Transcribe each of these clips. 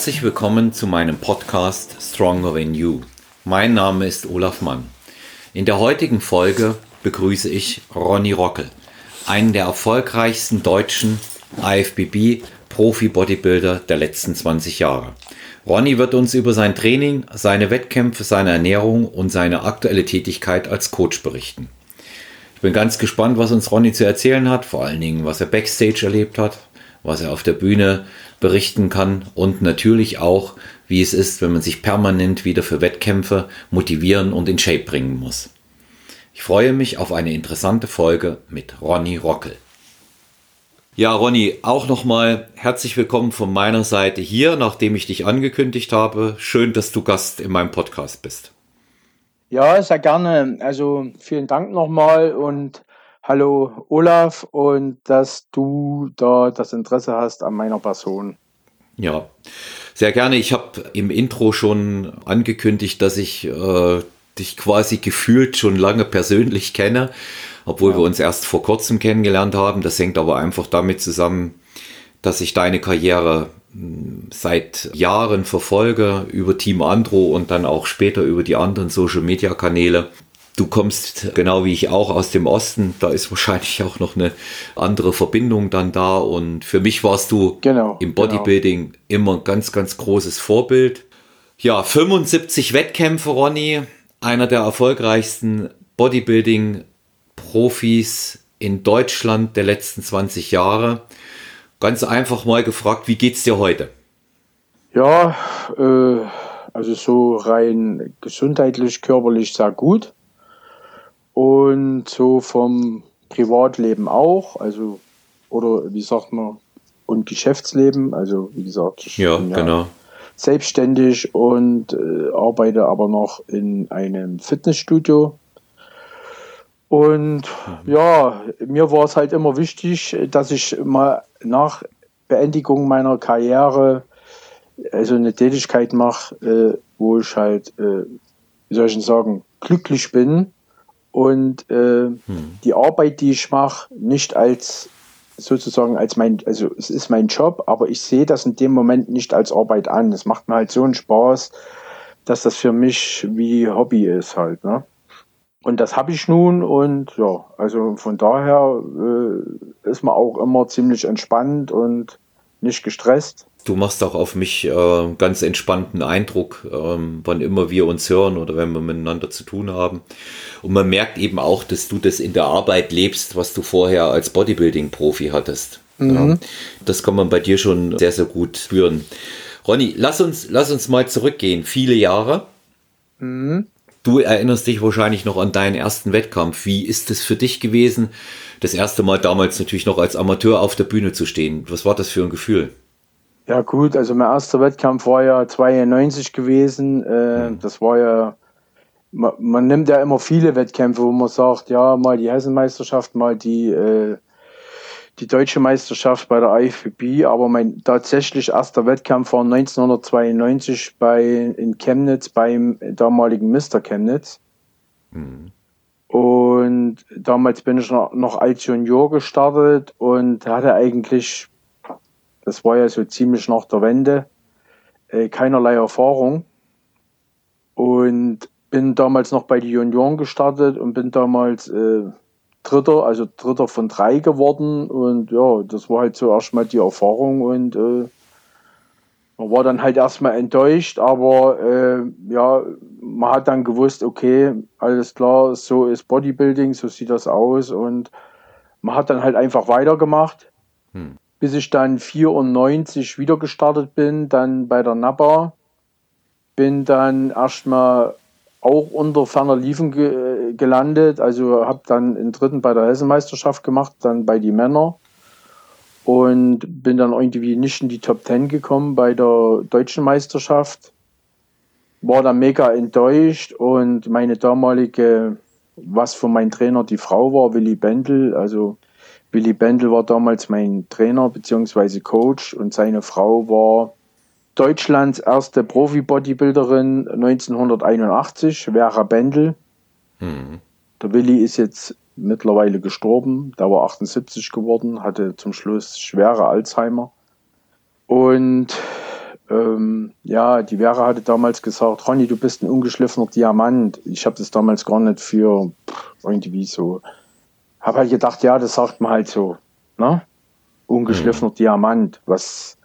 Herzlich willkommen zu meinem Podcast Stronger Than You. Mein Name ist Olaf Mann. In der heutigen Folge begrüße ich Ronny Rockel, einen der erfolgreichsten deutschen IFBB Profi-Bodybuilder der letzten 20 Jahre. Ronny wird uns über sein Training, seine Wettkämpfe, seine Ernährung und seine aktuelle Tätigkeit als Coach berichten. Ich bin ganz gespannt, was uns Ronny zu erzählen hat, vor allen Dingen, was er backstage erlebt hat, was er auf der Bühne berichten kann und natürlich auch, wie es ist, wenn man sich permanent wieder für Wettkämpfe motivieren und in Shape bringen muss. Ich freue mich auf eine interessante Folge mit Ronny Rockel. Ja, Ronny, auch nochmal herzlich willkommen von meiner Seite hier, nachdem ich dich angekündigt habe. Schön, dass du Gast in meinem Podcast bist. Ja, sehr gerne. Also vielen Dank nochmal und hallo Olaf und dass du da das Interesse hast an meiner Person. Ja, sehr gerne. Ich habe im Intro schon angekündigt, dass ich äh, dich quasi gefühlt schon lange persönlich kenne, obwohl ja. wir uns erst vor kurzem kennengelernt haben. Das hängt aber einfach damit zusammen, dass ich deine Karriere hm, seit Jahren verfolge über Team Andro und dann auch später über die anderen Social Media Kanäle. Du kommst genau wie ich auch aus dem Osten. Da ist wahrscheinlich auch noch eine andere Verbindung dann da. Und für mich warst du genau, im genau. Bodybuilding genau. immer ein ganz, ganz großes Vorbild. Ja, 75 Wettkämpfe, Ronny. Einer der erfolgreichsten Bodybuilding-Profis in Deutschland der letzten 20 Jahre. Ganz einfach mal gefragt, wie geht's dir heute? Ja, äh, also so rein gesundheitlich, körperlich sehr gut und so vom Privatleben auch, also oder wie sagt man, und Geschäftsleben, also wie gesagt, ich ja, bin ja genau. selbstständig und äh, arbeite aber noch in einem Fitnessstudio. Und mhm. ja, mir war es halt immer wichtig, dass ich mal nach Beendigung meiner Karriere also eine Tätigkeit mache, äh, wo ich halt, äh, wie soll ich denn sagen, glücklich bin und äh, hm. die Arbeit, die ich mache, nicht als sozusagen als mein, also es ist mein Job, aber ich sehe das in dem Moment nicht als Arbeit an. Es macht mir halt so einen Spaß, dass das für mich wie Hobby ist halt, ne? Und das habe ich nun und ja, also von daher äh, ist man auch immer ziemlich entspannt und nicht gestresst. Du machst auch auf mich äh, ganz entspannten Eindruck, ähm, wann immer wir uns hören oder wenn wir miteinander zu tun haben. Und man merkt eben auch, dass du das in der Arbeit lebst, was du vorher als Bodybuilding-Profi hattest. Mhm. Ja, das kann man bei dir schon sehr, sehr gut spüren. Ronny, lass uns, lass uns mal zurückgehen. Viele Jahre. Mhm. Du erinnerst dich wahrscheinlich noch an deinen ersten Wettkampf. Wie ist es für dich gewesen, das erste Mal damals natürlich noch als Amateur auf der Bühne zu stehen? Was war das für ein Gefühl? Ja gut, also mein erster Wettkampf war ja 92 gewesen. Äh, mhm. Das war ja, man, man, nimmt ja immer viele Wettkämpfe, wo man sagt, ja, mal die Hessenmeisterschaft, mal die, äh, die deutsche Meisterschaft bei der IFBB. Aber mein tatsächlich erster Wettkampf war 1992 bei, in Chemnitz beim damaligen Mr. Chemnitz. Mhm. Und damals bin ich noch, noch als Junior gestartet und hatte eigentlich das war ja so ziemlich nach der Wende, äh, keinerlei Erfahrung. Und bin damals noch bei den Junioren gestartet und bin damals äh, Dritter, also Dritter von drei geworden. Und ja, das war halt so erstmal die Erfahrung und äh, man war dann halt erstmal enttäuscht, aber äh, ja, man hat dann gewusst, okay, alles klar, so ist Bodybuilding, so sieht das aus und man hat dann halt einfach weitergemacht. Hm bis ich dann 94 wieder gestartet bin, dann bei der Napa. Bin dann erstmal auch unter ferner Liefen ge gelandet, also habe dann einen dritten bei der Hessenmeisterschaft gemacht, dann bei die Männer und bin dann irgendwie nicht in die Top 10 gekommen bei der deutschen Meisterschaft. War dann mega enttäuscht und meine damalige, was für mein Trainer die Frau war, Willi Bendel, also Willy Bendel war damals mein Trainer bzw. Coach und seine Frau war Deutschlands erste Profi-Bodybuilderin 1981, Vera Bendel. Mhm. Der Willi ist jetzt mittlerweile gestorben, da war 78 geworden, hatte zum Schluss schwere Alzheimer. Und ähm, ja, die Vera hatte damals gesagt, Ronny, du bist ein ungeschliffener Diamant. Ich habe das damals gar nicht für irgendwie so. Habe halt gedacht, ja, das sagt man halt so, ne? Ungeschliffener mhm. Diamant. Was,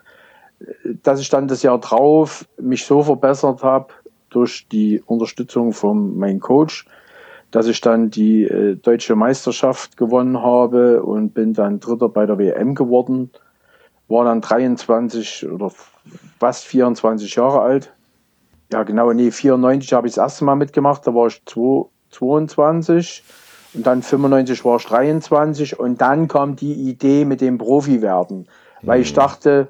dass ich dann das Jahr drauf mich so verbessert habe durch die Unterstützung von meinem Coach, dass ich dann die äh, deutsche Meisterschaft gewonnen habe und bin dann Dritter bei der WM geworden. War dann 23 oder fast 24 Jahre alt. Ja, genau, nee, 94 habe ich das erste Mal mitgemacht, da war ich 22 und dann 95 war ich 23 und dann kam die Idee mit dem Profi werden, weil ich mhm. dachte,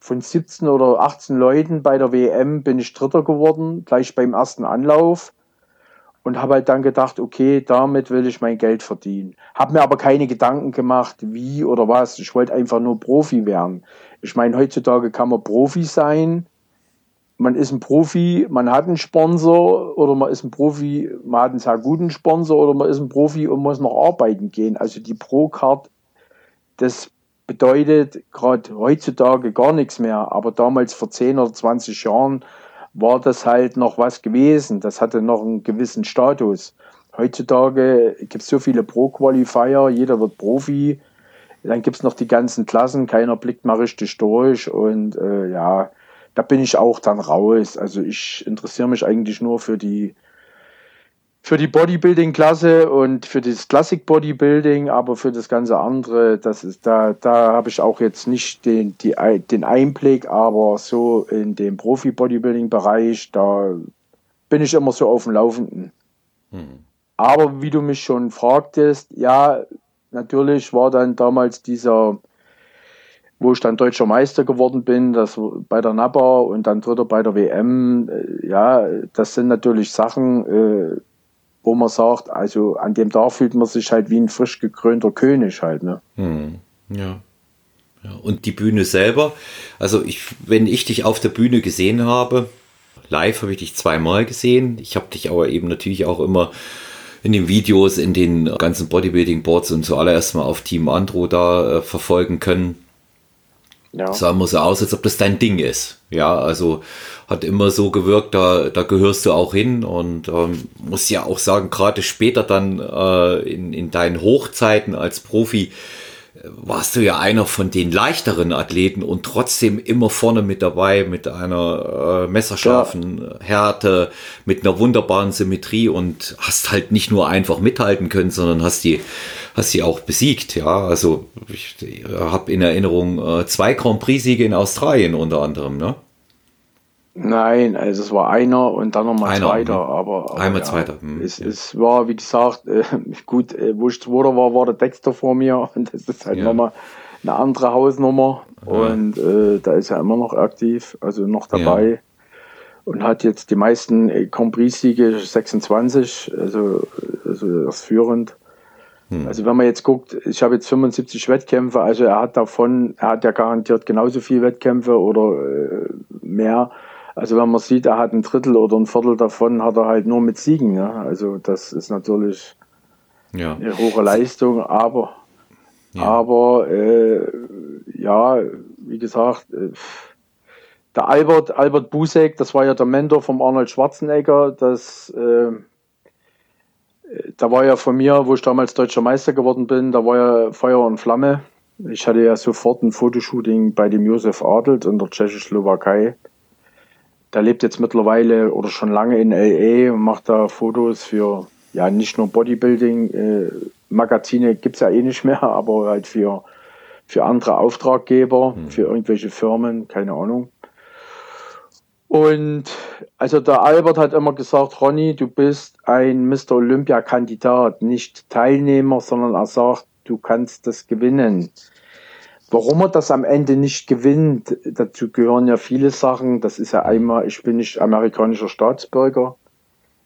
von 17 oder 18 Leuten bei der WM bin ich Dritter geworden, gleich beim ersten Anlauf und habe halt dann gedacht, okay, damit will ich mein Geld verdienen. Habe mir aber keine Gedanken gemacht, wie oder was. Ich wollte einfach nur Profi werden. Ich meine, heutzutage kann man Profi sein. Man ist ein Profi, man hat einen Sponsor oder man ist ein Profi, man hat einen sehr guten Sponsor oder man ist ein Profi und muss noch arbeiten gehen. Also die Pro-Card, das bedeutet gerade heutzutage gar nichts mehr. Aber damals vor 10 oder 20 Jahren war das halt noch was gewesen. Das hatte noch einen gewissen Status. Heutzutage gibt es so viele Pro-Qualifier, jeder wird Profi. Dann gibt es noch die ganzen Klassen, keiner blickt mal richtig durch. Und äh, ja, da bin ich auch dann raus. Also ich interessiere mich eigentlich nur für die für die Bodybuilding-Klasse und für das Classic Bodybuilding, aber für das ganze andere, das ist da, da habe ich auch jetzt nicht den, die, den Einblick, aber so in dem Profi-Bodybuilding-Bereich, da bin ich immer so auf dem Laufenden. Mhm. Aber wie du mich schon fragtest, ja, natürlich war dann damals dieser, wo ich dann deutscher Meister geworden bin, das bei der NAPA und dann dritter bei der WM, äh, ja, das sind natürlich Sachen, äh, wo man sagt, also an dem Tag fühlt man sich halt wie ein frisch gekrönter König halt. Ne? Hm, ja. ja. Und die Bühne selber, also ich, wenn ich dich auf der Bühne gesehen habe, live habe ich dich zweimal gesehen. Ich habe dich aber eben natürlich auch immer in den Videos, in den ganzen Bodybuilding-Boards und zuallererst mal auf Team Andro da äh, verfolgen können. Ja. Sah immer so aus, als ob das dein Ding ist. Ja, also hat immer so gewirkt, da, da gehörst du auch hin und ähm, muss ja auch sagen, gerade später dann äh, in, in deinen Hochzeiten als Profi äh, warst du ja einer von den leichteren Athleten und trotzdem immer vorne mit dabei mit einer äh, messerscharfen ja. Härte, mit einer wunderbaren Symmetrie und hast halt nicht nur einfach mithalten können, sondern hast die hast sie auch besiegt. Ja, also ich habe in Erinnerung äh, zwei Grand Prix-Siege in Australien unter anderem, ne? Nein, also es war einer und dann nochmal zweiter, hm. aber, aber einmal ja, zweiter. Hm, es, ja. es war, wie gesagt, äh, gut, äh, wo ich zweiter war, war der Dexter vor mir und das ist halt ja. nochmal eine andere Hausnummer und äh, da ist er immer noch aktiv, also noch dabei und hat jetzt die meisten äh, Grand Prix-Siege 26, also, also das führend. Hm. Also wenn man jetzt guckt, ich habe jetzt 75 Wettkämpfe, also er hat davon, er hat ja garantiert genauso viele Wettkämpfe oder äh, mehr. Also wenn man sieht, er hat ein Drittel oder ein Viertel davon, hat er halt nur mit Siegen. Ja? Also das ist natürlich ja. eine hohe Leistung, aber ja, aber äh, ja, wie gesagt, äh, der Albert, Albert Busek, das war ja der Mentor vom Arnold Schwarzenegger, das äh, da war ja von mir, wo ich damals deutscher Meister geworden bin, da war ja Feuer und Flamme. Ich hatte ja sofort ein Fotoshooting bei dem Josef Adelt in der Tschechoslowakei. Der lebt jetzt mittlerweile oder schon lange in LA und macht da Fotos für ja nicht nur Bodybuilding. Äh, Magazine gibt's ja eh nicht mehr, aber halt für, für andere Auftraggeber, hm. für irgendwelche Firmen, keine Ahnung. Und also der Albert hat immer gesagt, Ronny, du bist ein Mr. Olympia-Kandidat, nicht Teilnehmer, sondern er sagt, du kannst das gewinnen. Warum er das am Ende nicht gewinnt, dazu gehören ja viele Sachen. Das ist ja einmal, ich bin nicht amerikanischer Staatsbürger.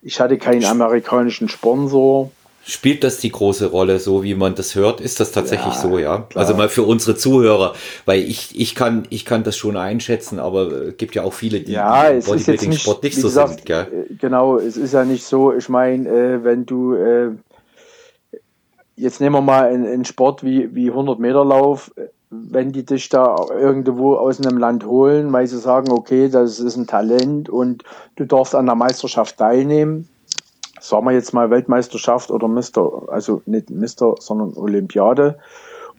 Ich hatte keinen amerikanischen Sponsor. Spielt das die große Rolle, so wie man das hört? Ist das tatsächlich ja, so, ja? Klar. Also mal für unsere Zuhörer, weil ich, ich kann, ich kann das schon einschätzen, aber es gibt ja auch viele, die ja, es ist jetzt nicht, Sport nicht so gesagt, sind, gell? Äh, genau, es ist ja nicht so, ich meine, äh, wenn du, äh, jetzt nehmen wir mal einen, einen Sport wie, wie 100 Meter Lauf, wenn die dich da irgendwo aus einem Land holen, weil sie sagen, okay, das ist ein Talent und du darfst an der Meisterschaft teilnehmen, sagen wir jetzt mal Weltmeisterschaft oder Mister, also nicht Mister, sondern Olympiade,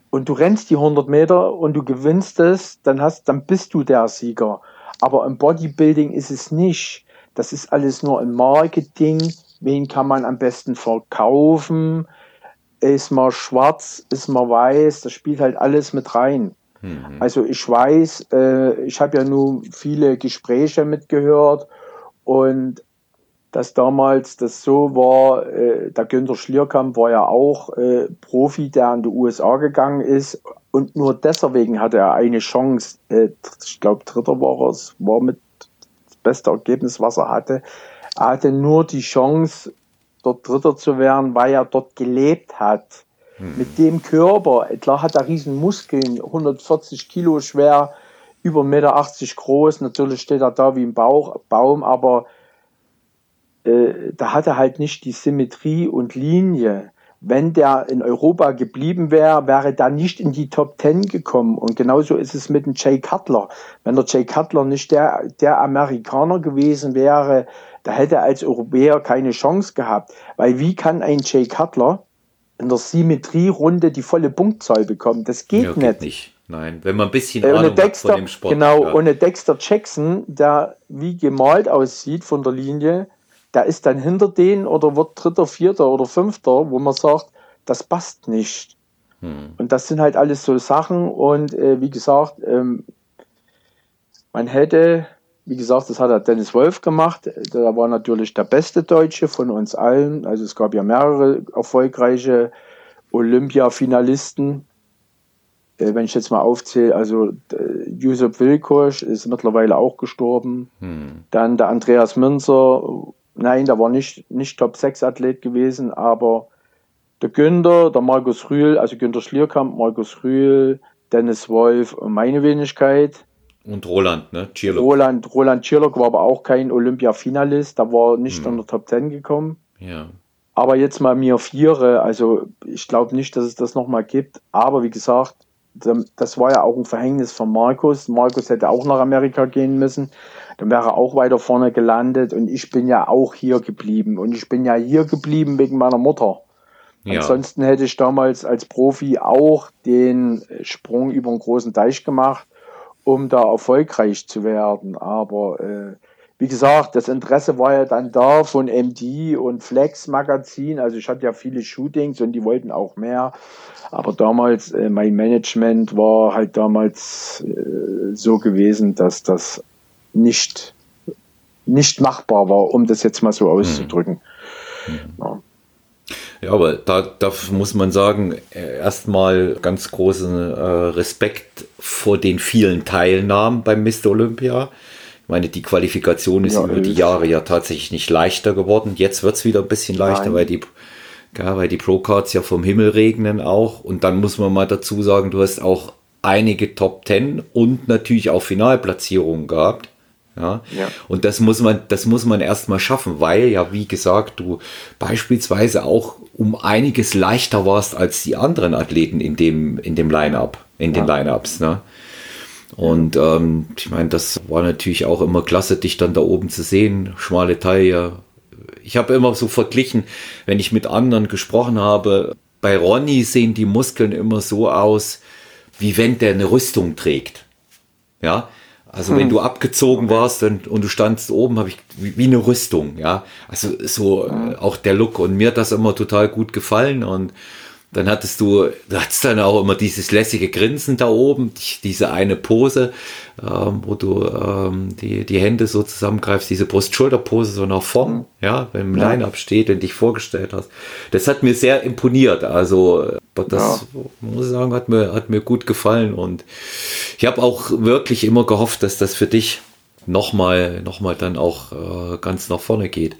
und du rennst die 100 Meter und du gewinnst es, dann hast, dann bist du der Sieger. Aber im Bodybuilding ist es nicht. Das ist alles nur ein Marketing. Wen kann man am besten verkaufen? Ist man schwarz? Ist man weiß? Das spielt halt alles mit rein. Mhm. Also ich weiß, äh, ich habe ja nur viele Gespräche mitgehört und dass damals das so war, äh, der Günter Schlierkamp war ja auch äh, Profi, der an die USA gegangen ist und nur deswegen hatte er eine Chance, äh, ich glaube Dritter war es, war mit das beste Ergebnis, was er hatte. Er hatte nur die Chance, dort Dritter zu werden, weil er dort gelebt hat. Hm. Mit dem Körper, klar hat er riesen Muskeln, 140 Kilo schwer, über 1,80 Meter groß, natürlich steht er da wie ein Bauch, Baum, aber äh, da hat er halt nicht die Symmetrie und Linie. Wenn der in Europa geblieben wäre, wäre er nicht in die Top Ten gekommen. Und genauso ist es mit dem Jay Cutler. Wenn der Jay Cutler nicht der, der Amerikaner gewesen wäre, da hätte er als Europäer keine Chance gehabt. Weil wie kann ein Jay Cutler in der Symmetrierunde die volle Punktzahl bekommen? Das geht, ja, geht nicht. nicht. Nein, wenn man ein bisschen äh, Ahnung Dexter, hat von dem Sport. Genau, ja. ohne Dexter Jackson, der wie gemalt aussieht von der Linie, der ist dann hinter denen oder wird Dritter, Vierter oder Fünfter, wo man sagt, das passt nicht. Hm. Und das sind halt alles so Sachen und äh, wie gesagt, ähm, man hätte, wie gesagt, das hat der Dennis Wolf gemacht, der war natürlich der beste Deutsche von uns allen, also es gab ja mehrere erfolgreiche Olympia-Finalisten, äh, wenn ich jetzt mal aufzähle, also äh, Josef Wilkosch ist mittlerweile auch gestorben. Hm. Dann der Andreas Münzer Nein, der war nicht, nicht Top-6-Athlet gewesen, aber der Günther, der Markus Rühl, also Günther Schlierkamp, Markus Rühl, Dennis Wolf und meine Wenigkeit. Und Roland, ne? Chirlock. Roland, Roland Chirlock war aber auch kein Olympia-Finalist, da war nicht hm. in der Top 10 gekommen. Ja. Aber jetzt mal mir Viere, also ich glaube nicht, dass es das nochmal gibt, aber wie gesagt, das war ja auch ein Verhängnis von Markus. Markus hätte auch nach Amerika gehen müssen dann wäre er auch weiter vorne gelandet und ich bin ja auch hier geblieben und ich bin ja hier geblieben wegen meiner Mutter. Ja. Ansonsten hätte ich damals als Profi auch den Sprung über einen großen Teich gemacht, um da erfolgreich zu werden. Aber äh, wie gesagt, das Interesse war ja dann da von MD und Flex Magazin. Also ich hatte ja viele Shootings und die wollten auch mehr. Aber damals, äh, mein Management war halt damals äh, so gewesen, dass das nicht, nicht machbar war, um das jetzt mal so auszudrücken. Mhm. Ja. Ja, aber da, da muss man sagen, äh, erstmal ganz großen äh, Respekt vor den vielen Teilnahmen beim Mr. Olympia. Ich meine, die Qualifikation ist ja, über die Jahre ja tatsächlich nicht leichter geworden. Jetzt wird es wieder ein bisschen leichter, weil die, ja, weil die Pro-Cards ja vom Himmel regnen auch. Und dann muss man mal dazu sagen, du hast auch einige Top Ten und natürlich auch Finalplatzierungen gehabt. Ja? ja. Und das muss man, das muss man erstmal schaffen, weil ja, wie gesagt, du beispielsweise auch um einiges leichter warst als die anderen Athleten in dem, in dem Line-Up, in den ja. Line-Ups, ne? Und ähm, ich meine, das war natürlich auch immer klasse, dich dann da oben zu sehen. Schmale Taille. Ich habe immer so verglichen, wenn ich mit anderen gesprochen habe, bei Ronny sehen die Muskeln immer so aus, wie wenn der eine Rüstung trägt. Ja, also hm. wenn du abgezogen warst und, und du standst oben, habe ich wie, wie, eine Rüstung, ja. Also so hm. auch der Look und mir hat das immer total gut gefallen und dann hattest du, du hattest dann auch immer dieses lässige Grinsen da oben, diese eine Pose, ähm, wo du ähm, die, die Hände so zusammengreifst, diese Brust-Schulter-Pose so nach vorn, ja, wenn im ja. Line-Up steht und dich vorgestellt hast. Das hat mir sehr imponiert. Also das ja. muss ich sagen, hat mir, hat mir gut gefallen und ich habe auch wirklich immer gehofft, dass das für dich nochmal noch mal dann auch äh, ganz nach vorne geht.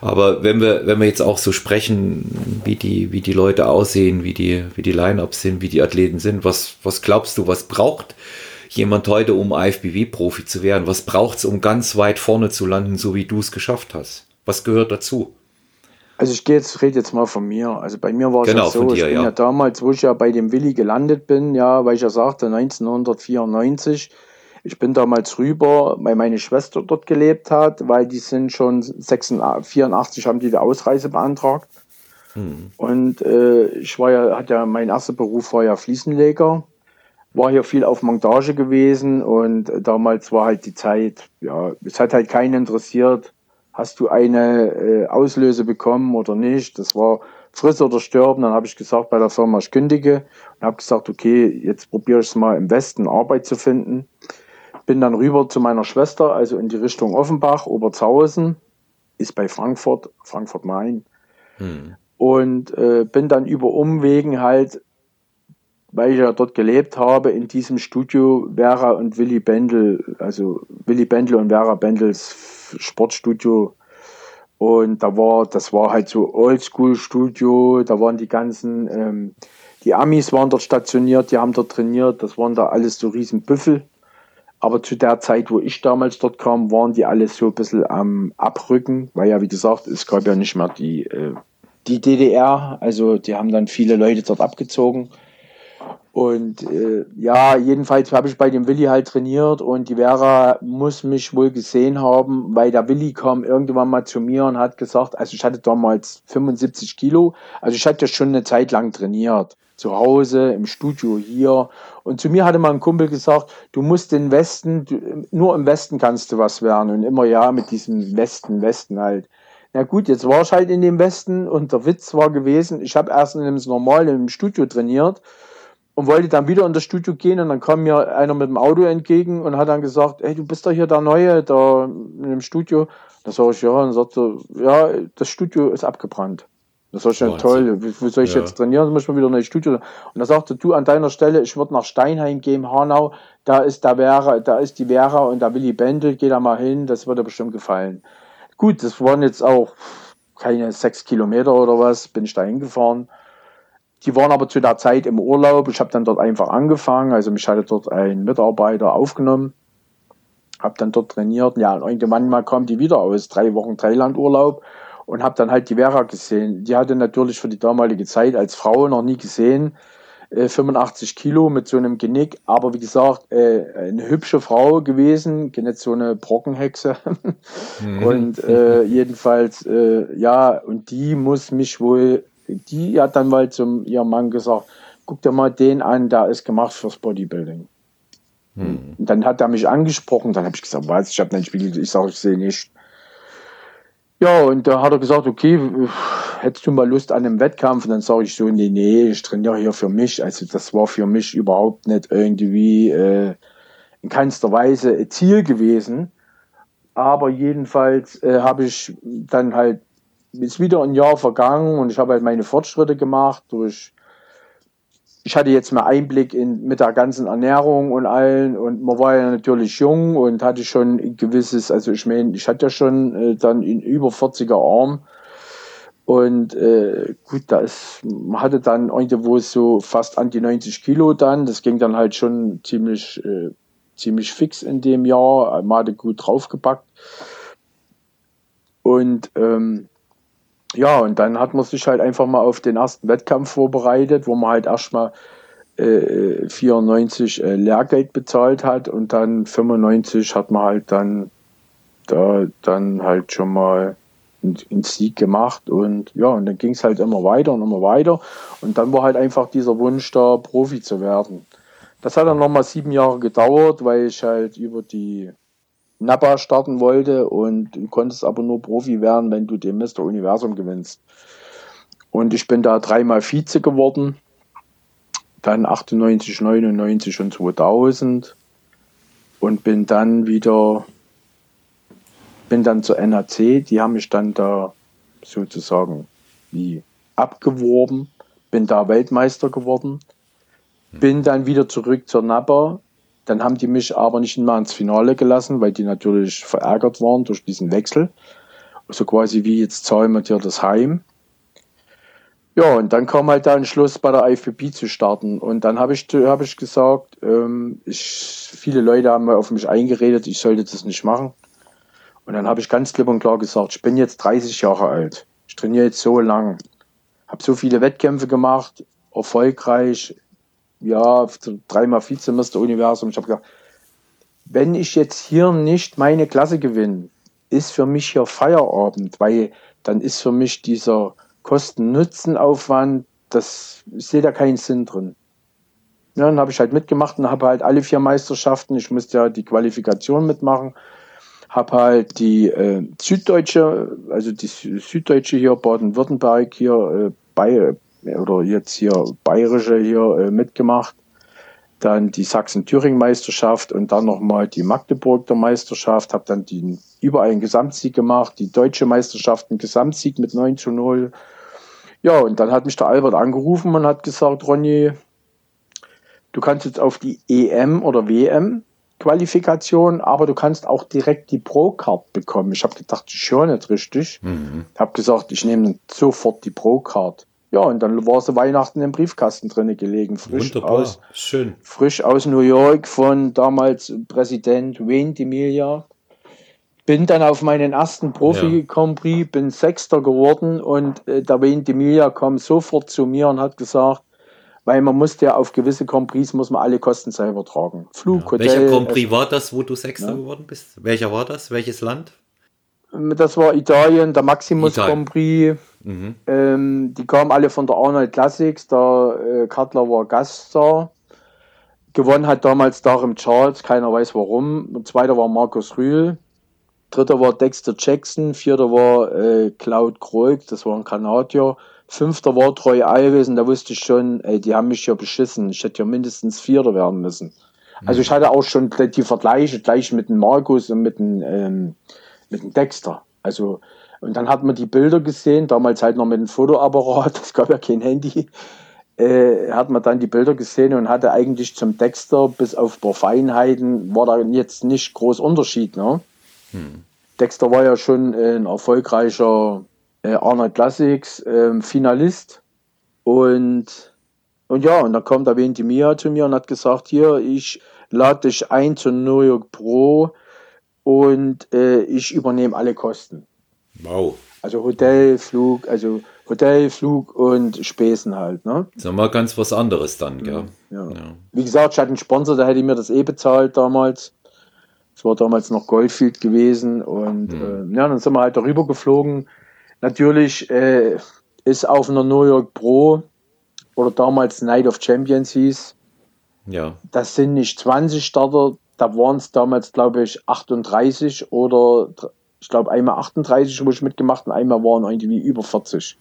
Aber wenn wir, wenn wir jetzt auch so sprechen, wie die, wie die Leute aussehen, wie die, wie die Line-Ups sind, wie die Athleten sind, was, was glaubst du, was braucht jemand heute, um IFBB-Profi zu werden? Was braucht es, um ganz weit vorne zu landen, so wie du es geschafft hast? Was gehört dazu? Also ich gehe jetzt, rede jetzt mal von mir. Also bei mir war es Genau, ja so, dir, ich bin ja. ja. damals, wo ich ja bei dem Willi gelandet bin, ja, weil ich ja sagte, 1994, ich bin damals rüber, weil meine Schwester dort gelebt hat, weil die sind schon 86, 84 haben die die Ausreise beantragt. Und äh, ich war ja, hat ja, mein erster Beruf war ja Fliesenleger, war hier viel auf Montage gewesen und damals war halt die Zeit, ja, es hat halt keinen interessiert, hast du eine äh, Auslöse bekommen oder nicht. Das war friss oder sterben. Dann habe ich gesagt bei der Firma, ich kündige und habe gesagt, okay, jetzt probiere ich es mal im Westen Arbeit zu finden. Bin dann rüber zu meiner Schwester, also in die Richtung Offenbach, Oberzhausen, ist bei Frankfurt, Frankfurt-Main. Und äh, bin dann über Umwegen halt, weil ich ja dort gelebt habe, in diesem Studio Vera und Willy Bendel, also Willy Bendel und Vera Bendels Sportstudio. Und da war, das war halt so Oldschool-Studio, da waren die ganzen, ähm, die Amis waren dort stationiert, die haben dort trainiert, das waren da alles so riesen Büffel. Aber zu der Zeit, wo ich damals dort kam, waren die alles so ein bisschen am Abrücken, weil ja, wie gesagt, es gab ja nicht mehr die, äh, die DDR, also die haben dann viele Leute dort abgezogen. Und äh, ja, jedenfalls habe ich bei dem Willi halt trainiert und die Vera muss mich wohl gesehen haben, weil der Willi kam irgendwann mal zu mir und hat gesagt, also ich hatte damals 75 Kilo, also ich hatte schon eine Zeit lang trainiert. Zu Hause, im Studio hier. Und zu mir hatte mal ein Kumpel gesagt, du musst den Westen, du, nur im Westen kannst du was werden. Und immer ja mit diesem Westen, Westen halt. Na gut, jetzt war ich halt in dem Westen und der Witz war gewesen, ich habe erst in dem normalen im Studio trainiert und wollte dann wieder in das Studio gehen und dann kam mir einer mit dem Auto entgegen und hat dann gesagt, hey, du bist doch hier der Neue, da in dem Studio. Da sag ich, ja, und sagte, ja, das Studio ist abgebrannt. Das war schon toll. Wie, wie soll ich Ja. jetzt trainieren? Dann muss ich mal wieder in das Studio. Und da sagte du an deiner Stelle, ich würde nach Steinheim gehen, Hanau, da ist da Vera, da ist die Vera und da Willi Bendel, geh da mal hin, das würde dir bestimmt gefallen. Gut, das waren jetzt auch keine sechs Kilometer oder was, bin ich da hingefahren. Die waren aber zu der Zeit im Urlaub. Ich habe dann dort einfach angefangen. Also mich hatte dort ein Mitarbeiter aufgenommen. Habe dann dort trainiert. Ja, und irgendwann mal kam die wieder aus drei Wochen Thailand-Urlaub und habe dann halt die Vera gesehen. Die hatte natürlich für die damalige Zeit als Frau noch nie gesehen. Äh, 85 Kilo mit so einem Genick, aber wie gesagt, äh, eine hübsche Frau gewesen, nicht so eine Brockenhexe. Und äh, jedenfalls, äh, ja, und die muss mich wohl, die hat dann mal zum ihrem Mann gesagt, guck dir mal den an, der ist gemacht fürs Bodybuilding. Und dann hat er mich angesprochen, dann habe ich gesagt, was, ich habe nicht Spiegel, ich sage, ich sehe nicht. Ja, und da hat er gesagt, okay, hättest du mal Lust an einem Wettkampf? Und dann sage ich so, nee, nee, ich trainiere hier für mich. Also das war für mich überhaupt nicht irgendwie äh, in keinster Weise ein Ziel gewesen. Aber jedenfalls äh, habe ich dann halt, ist wieder ein Jahr vergangen und ich habe halt meine Fortschritte gemacht durch, ich hatte jetzt mehr Einblick in, mit der ganzen Ernährung und allen und man war ja natürlich jung und hatte schon ein gewisses, also ich meine, ich hatte ja schon äh, dann in über 40er Arm und äh, gut, da ist, man hatte dann irgendwo so fast an die 90 Kilo dann, das ging dann halt schon ziemlich, äh, ziemlich fix in dem Jahr, man hatte gut draufgepackt und ähm, ja, und dann hat man sich halt einfach mal auf den ersten Wettkampf vorbereitet, wo man halt erstmal äh, 94 äh, Lehrgeld bezahlt hat und dann 95 hat man halt dann da dann halt schon mal einen Sieg gemacht und ja, und dann ging es halt immer weiter und immer weiter und dann war halt einfach dieser Wunsch da, Profi zu werden. Das hat dann nochmal sieben Jahre gedauert, weil ich halt über die NAPA starten wollte und du konntest aber nur Profi werden, wenn du den Mr. Universum gewinnst. Und ich bin da dreimal Vize geworden, dann 98, 99 und 2000 und bin dann wieder, bin dann zur NAC, die haben mich dann da sozusagen wie abgeworben, bin da Weltmeister geworden, bin dann wieder zurück zur NAPA, dann haben die mich aber nicht mehr ins Finale gelassen, weil die natürlich verärgert waren durch diesen Wechsel. So quasi wie jetzt zahlen wir dir das Heim. Ja, und dann kam halt der Entschluss, bei der IFBB zu starten. Und dann habe ich, hab ich gesagt, ähm, ich, viele Leute haben auf mich eingeredet, ich sollte das nicht machen. Und dann habe ich ganz klipp und klar gesagt, ich bin jetzt 30 Jahre alt. Ich trainiere jetzt so lang. Habe so viele Wettkämpfe gemacht, erfolgreich, ja, dreimal Vizemeister Universum. Ich habe gesagt, wenn ich jetzt hier nicht meine Klasse gewinne, ist für mich hier Feierabend, weil dann ist für mich dieser Kosten-Nutzen-Aufwand, das ich sehe da keinen Sinn drin. Ja, dann habe ich halt mitgemacht und habe halt alle vier Meisterschaften, ich musste ja die Qualifikation mitmachen, habe halt die äh, Süddeutsche, also die Süddeutsche hier, Baden-Württemberg hier, äh, bei, oder jetzt hier Bayerische hier äh, mitgemacht dann die Sachsen-Thüringen-Meisterschaft und dann nochmal die Magdeburger Meisterschaft, habe dann die, überall einen Gesamtsieg gemacht, die deutsche Meisterschaft einen Gesamtsieg mit 9 zu 0. Ja, und dann hat mich der Albert angerufen und hat gesagt, Ronny, du kannst jetzt auf die EM oder WM Qualifikation, aber du kannst auch direkt die Pro-Card bekommen. Ich habe gedacht, ich höre nicht richtig. Mhm. Habe gesagt, ich nehme sofort die Pro-Card. Ja, und dann war sie Weihnachten im Briefkasten drinne gelegen, frisch Wunderbar. aus, Schön. frisch aus New York von damals Präsident Wayne DeMilia. Bin dann auf meinen ersten Prix, ja. bin Sechster geworden und äh, der Wayne DeMilia kam sofort zu mir und hat gesagt, weil man musste ja auf gewisse Grand Prix muss man alle Kosten selber tragen. Flug, ja. Hotel. Welcher Grand Prix war das, wo du Sechster ja. geworden bist? Welcher war das? Welches Land? Das war Italien, der Maximus Italien. Grand Prix. Mhm. Ähm, die kamen alle von der Arnold Classics. Der äh, Cutler war Gaststar. Gewonnen hat damals Darim Charles, keiner weiß warum. Und zweiter war Markus Rühl. Dritter war Dexter Jackson. Vierter war äh, Cloud Kroig, das war ein Kanadier. Fünfter war Troy Alves und da wusste ich schon, ey, die haben mich ja beschissen. Ich hätte ja mindestens Vierter werden müssen. Also ich hatte auch schon die Vergleiche gleich mit dem Markus und mit dem ähm, mit dem Dexter. Also, und dann hat man die Bilder gesehen, damals halt noch mit dem Fotoapparat, es gab ja kein Handy, äh, hat man dann die Bilder gesehen und hatte eigentlich zum Dexter bis auf ein paar Feinheiten, war da jetzt nicht groß Unterschied. Ne? Hm. Dexter war ja schon ein erfolgreicher äh, Arnold Classics äh, Finalist und und ja, und dann kommt der Mia zu mir und hat gesagt, hier, ich lade dich ein zu New York Pro und äh, ich übernehme alle Kosten. Wow. Also Hotel, Flug, also Hotel, Flug und Spesen halt. Ne? Das ist mal ganz was anderes dann, gell? Ja. ja. Wie gesagt, ich hatte einen Sponsor, der hätte mir das eh bezahlt damals. Es war damals noch Goldfield gewesen und hm. äh, ja, dann sind wir halt darüber geflogen. Natürlich äh, ist auf einer New York Pro oder damals Night of Champions hieß. Ja. Das sind nicht 20 Starter, da waren es damals, glaube ich, 38 oder ich glaube einmal 38, wo ich mitgemacht und einmal waren irgendwie über 40.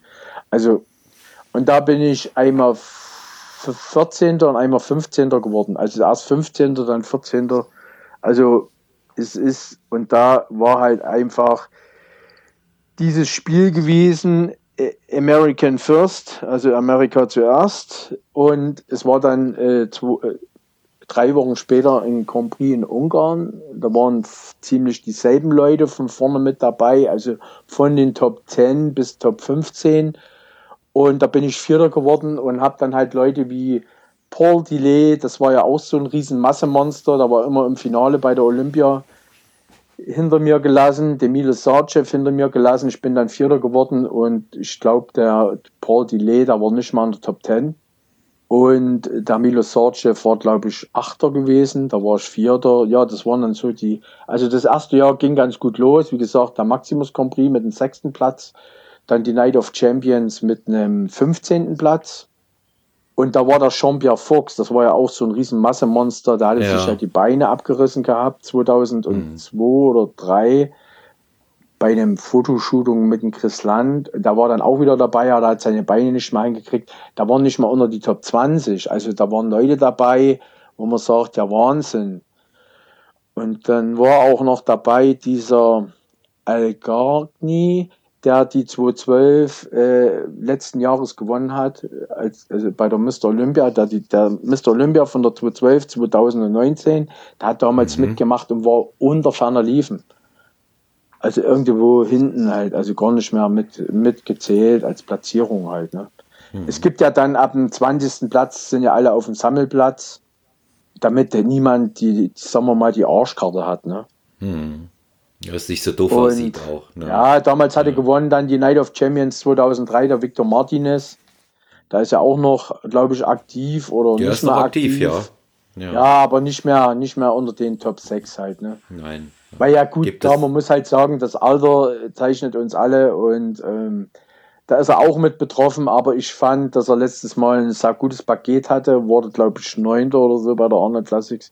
Also, und da bin ich einmal 14. und einmal 15. geworden. Also erst 15., dann 14. Also es ist, und da war halt einfach dieses Spiel gewesen, äh, American First, also Amerika zuerst. Und es war dann äh, drei Wochen später in Grand Prix in Ungarn. Da waren ziemlich dieselben Leute von vorne mit dabei, also von den Top 10 bis Top 15. Und da bin ich Vierter geworden und habe dann halt Leute wie Paul Delay, das war ja auch so ein riesen Massemonster, da war immer im Finale bei der Olympia hinter mir gelassen, Demile Sarcev hinter mir gelassen. Ich bin dann Vierter geworden und ich glaube, der Paul Delay, der war nicht mal in der Top 10. Und der Milo Sarcev war, glaube ich, Achter gewesen, da war ich Vierter. Ja, das waren dann so die, also das erste Jahr ging ganz gut los. Wie gesagt, der Maximus Grand Prix mit dem sechsten Platz, dann die Night of Champions mit einem 15. Platz. Und da war der Jean-Pierre Fox, das war ja auch so ein riesen Massemonster, da hatte ja. sich ja die Beine abgerissen gehabt, 2002 mhm. oder 2003 bei einem Fotoshooting mit dem Chris Land, da war dann auch wieder dabei, aber er hat seine Beine nicht mehr eingekriegt. Da waren nicht mal unter die Top 20. Also da waren Leute dabei, wo man sagt, ja Wahnsinn. Und dann war auch noch dabei dieser Algarni, der die 2012 äh, letzten Jahres gewonnen hat, als, also bei der Mr. Olympia, der, der Mr. Olympia von der 2012 2019, der hat damals mhm. mitgemacht und war unter ferner Liefen. Also irgendwo hinten halt, also gar nicht mehr mit, mitgezählt als Platzierung halt. Ne? Mhm. Es gibt ja dann ab dem 20. Platz, sind ja alle auf dem Sammelplatz, damit niemand die, sagen wir mal, die Arschkarte hat. Ne? Mhm. Ja, ist nicht so doof Und, aussieht auch. Ne? Ja, damals hatte gewonnen dann die Night of Champions 2003 der Victor Martinez. Da ist er auch noch, glaube ich, aktiv oder Der nicht ist noch mehr aktiv, ja. Ja. aber nicht mehr, nicht mehr unter den Top 6 halt, ne? Nein. Weil ja gut, klar, man muss halt sagen, das Alter zeichnet uns alle und ähm, da ist er auch mit betroffen, aber ich fand, dass er letztes Mal ein sehr gutes Paket hatte, wurde glaube ich Neunter oder so bei der Arnold Classics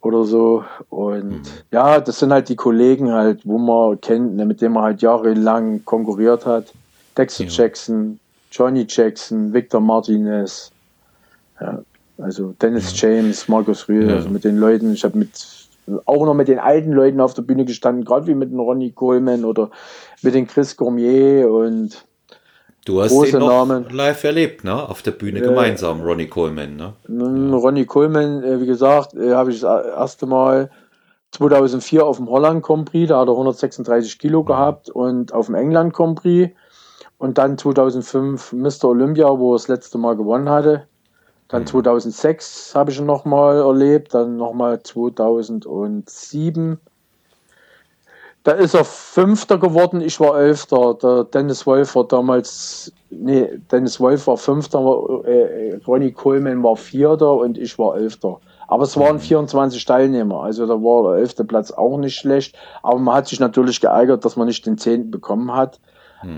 oder so und Mhm. ja, das sind halt die Kollegen halt, wo man kennt, ne, mit denen man halt jahrelang konkurriert hat. Dexter Ja. Jackson, Johnny Jackson, Victor Martinez, ja, also Dennis James, Markus Rühl, Ja. also mit den Leuten, ich habe mit auch noch mit den alten Leuten auf der Bühne gestanden, gerade wie mit dem Ronnie Coleman oder mit dem Chris Gourmier und Du hast Große den noch Namen. live erlebt, ne? Auf der Bühne gemeinsam, Ronnie Coleman, ne? Nun, Ronnie Coleman, äh, wie gesagt, äh, habe ich das erste Mal 2004 auf dem Holland Grand Prix, da hat er 136 Kilo gehabt und auf dem England Grand Prix und dann 2005 Mr. Olympia, wo er das letzte Mal gewonnen hatte. Dann 2006 habe ich ihn nochmal erlebt, dann nochmal 2007. Da ist er Fünfter geworden, ich war Elfter. Der Dennis Wolf war damals, nee, Dennis Wolf war Fünfter, äh, Ronnie Coleman war Vierter und ich war Elfter. Aber es waren 24 Teilnehmer, also da war der elfte Platz auch nicht schlecht. Aber man hat sich natürlich geärgert, dass man nicht den zehnten bekommen hat.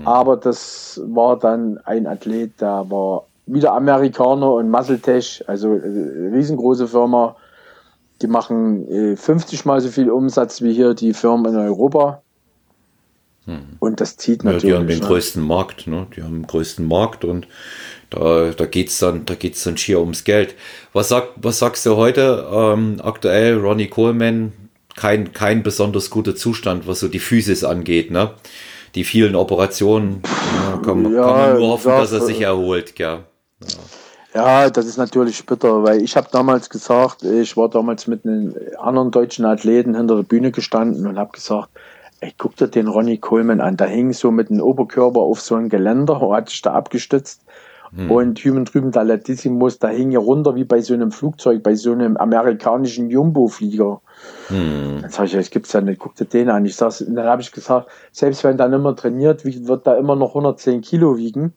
Aber das war dann ein Athlet, der war wieder Amerikaner und Muscle-Tech, also äh, riesengroße Firma. Die machen äh, 50 mal so viel Umsatz wie hier die Firmen in Europa. Und das zieht Ja, natürlich. die haben den ne? größten Markt, ne? Die haben den größten Markt und da, da geht's dann, da geht's dann schier ums Geld. Was sag, was sagst du heute? Ähm, aktuell Ronnie Coleman, kein, kein besonders guter Zustand, was so die Physis angeht, ne? Die vielen Operationen, ja, kann, man- Ja, kann man nur hoffen, ja, dass er sich äh, erholt, ja. Ja, das ist natürlich bitter, weil ich habe damals gesagt, ich war damals mit einem anderen deutschen Athleten hinter der Bühne gestanden und habe gesagt, ey, guck dir den Ronnie Coleman an. Da hing so mit dem Oberkörper auf so einem Geländer, hat sich da abgestützt. Und hüben drüben der Latissimus, da hing ja runter wie bei so einem Flugzeug, bei so einem amerikanischen Jumbo-Flieger. Hm. Dann sag ich, das gibt's ja nicht, guck dir den an. Ich sag's, und dann habe ich gesagt, selbst wenn dann immer trainiert, wird da immer noch 110 Kilo wiegen.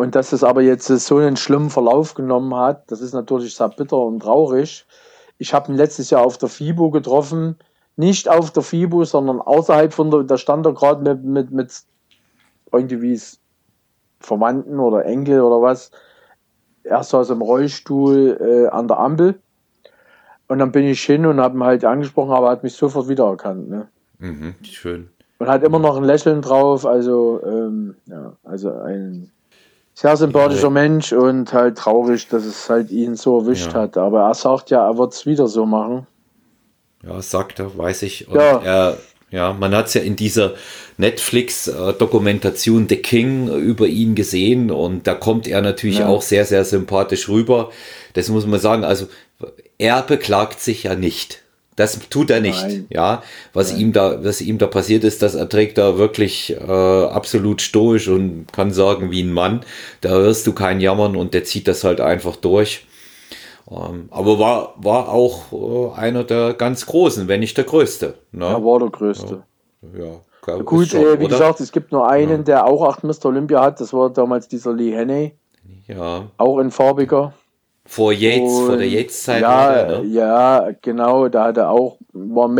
Und dass es aber jetzt so einen schlimmen Verlauf genommen hat, das ist natürlich sehr bitter und traurig. Ich habe ihn letztes Jahr auf der FIBO getroffen, nicht auf der FIBO, sondern außerhalb von der, da stand er gerade mit, mit, mit irgendwie Verwandten oder Enkel oder was. Er saß im Rollstuhl äh, an der Ampel. Und dann bin ich hin und habe ihn halt angesprochen, aber er hat mich sofort wiedererkannt. Ne? Mhm, schön. Und hat immer noch ein Lächeln drauf, also ähm, ja, also ein sehr sympathischer Ja. Mensch und halt traurig, dass es halt ihn so erwischt Ja. hat. Aber er sagt ja, er wird es wieder so machen. Ja, sagt er, weiß ich. Und Ja. er, ja, man hat es ja in dieser Netflix-Dokumentation The King über ihn gesehen und da kommt er natürlich Ja. auch sehr, sehr sympathisch rüber. Das muss man sagen. Also er beklagt sich ja nicht. Das tut er nicht. Nein. Ja, was ihm da, was ihm da passiert ist, das erträgt er wirklich äh, absolut stoisch und kann sagen wie ein Mann. Da hörst du kein Jammern und der zieht das halt einfach durch. Ähm, aber war, war auch äh, einer der ganz Großen, wenn nicht der Größte. Ne? Er war der Größte. Ja, glaub, Gut, schon, äh, wie oder? gesagt, es gibt nur einen, der auch acht Mr. Olympia hat. Das war damals dieser Lee Henney, Ja, auch ein farbiger. Vor Yates, vor der Und Yates-Zeit. Ja, der, ne? ja, genau. Da hat er auch, war 1,81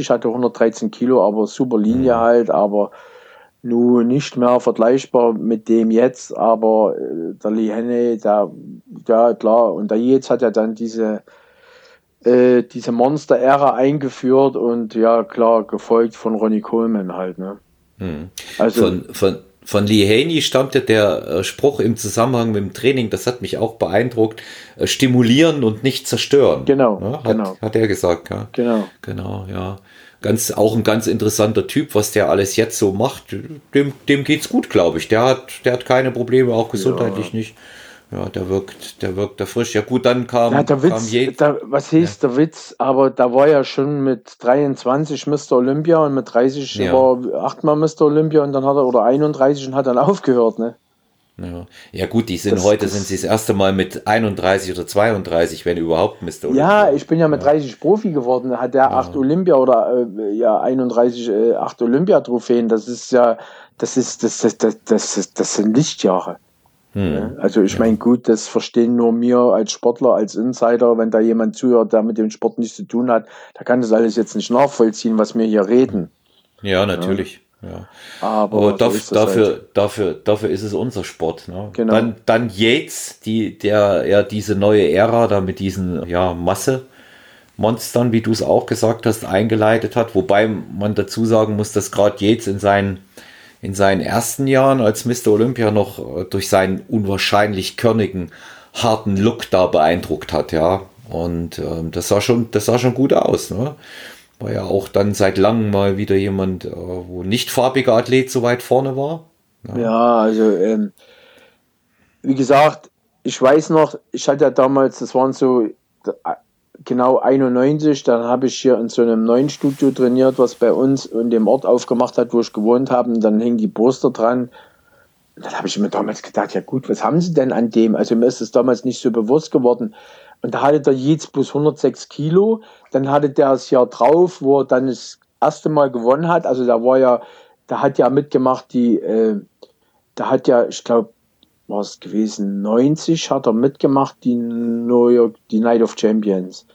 Meter, hatte 113 Kilo, aber super Linie Mhm. halt, aber nun nicht mehr vergleichbar mit dem jetzt. Aber äh, der Lee Henney, der, ja klar, und der Yates hat ja dann diese, äh, diese Monster-Ära eingeführt und ja, klar, gefolgt von Ronnie Coleman halt, ne? Also, Von, von, von Lee Haney stammte der äh, Spruch im Zusammenhang mit dem Training, das hat mich auch beeindruckt, äh, stimulieren und nicht zerstören. Genau, Ja, hat, genau. hat er gesagt, ja. genau. Genau, ja. Ganz, auch ein ganz interessanter Typ, was der alles jetzt so macht. Dem, dem geht's gut, glaube ich. Der hat, der hat keine Probleme, auch gesundheitlich nicht. Ja, der wirkt, der wirkt da frisch. Ja gut, dann kam, Ja, der kam Witz, je, da, was hieß der Witz? Aber da war ja schon mit 23 Mr. Olympia und mit 30 Ja. war achtmal Mr. Olympia und dann hat er, oder 31 und hat dann aufgehört, ne? Ja. ja gut, die sind das, heute, das, sind sie das erste Mal mit 31 oder 32, wenn überhaupt Mr. Olympia. Ja, ich bin ja mit 30 Profi geworden, hat der ja. 8 Olympia oder äh, ja 31, äh, 8 Olympia-Trophäen, das ist ja, das ist, das, das, das, das, das sind Lichtjahre. Hm. Also ich meine, gut, das verstehen nur mir als Sportler, als Insider, wenn da jemand zuhört, der mit dem Sport nichts zu tun hat, da kann das alles jetzt nicht nachvollziehen, was wir hier reden. Ja, natürlich. Ja. Aber, Aber darf, so dafür, halt. dafür, dafür ist es unser Sport. Ne? Genau. Dann, dann Yates, die, der ja diese neue Ära da mit diesen ja, Masse-Monstern, wie du es auch gesagt hast, eingeleitet hat. Wobei man dazu sagen muss, dass gerade Yates in seinen in seinen ersten Jahren als Mr. Olympia noch äh, durch seinen unwahrscheinlich körnigen, harten Look da beeindruckt hat, ja. Und ähm, das sah schon, das sah schon gut aus, ne? War ja auch dann seit langem mal wieder jemand, äh, wo nicht farbiger Athlet so weit vorne war. Ja, ja also ähm, wie gesagt, ich weiß noch, ich hatte ja damals, das waren so genau 91, dann habe ich hier in so einem neuen Studio trainiert, was bei uns in dem Ort aufgemacht hat, wo ich gewohnt habe. Und dann hing die Poster dran. Und dann habe ich mir damals gedacht, ja gut, was haben sie denn an dem? Also mir ist es damals nicht so bewusst geworden. Und da hatte der jetzt plus 106 Kilo. Dann hatte der das Jahr drauf, wo er dann das erste Mal gewonnen hat. Also da war ja, da hat ja mitgemacht, die, äh, da hat ja, ich glaube, war es gewesen, 90 hat er mitgemacht, die New York, die Night of Champions.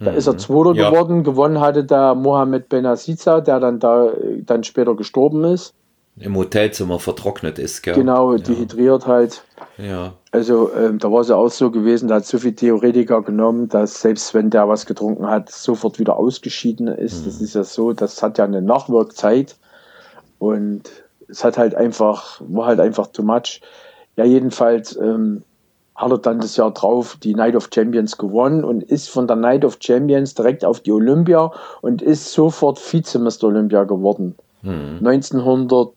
Da mhm. ist er mhm. Zweiter ja. geworden. Gewonnen hatte der Mohamed Benaziza, der dann da dann später gestorben ist. Im Hotelzimmer vertrocknet ist, gell? Genau, ja. dehydriert halt. Ja. Also ähm, da war es ja auch so gewesen, da hat so viel Theoretiker genommen, dass selbst wenn der was getrunken hat, sofort wieder ausgeschieden ist. Mhm. Das ist ja so, das hat ja eine Nachwirkzeit und es hat halt einfach, war halt einfach too much. Ja, jedenfalls ähm, hat er dann das Jahr drauf die Night of Champions gewonnen und ist von der Night of Champions direkt auf die Olympia und ist sofort Vizemeister Olympia geworden. Mhm. 1900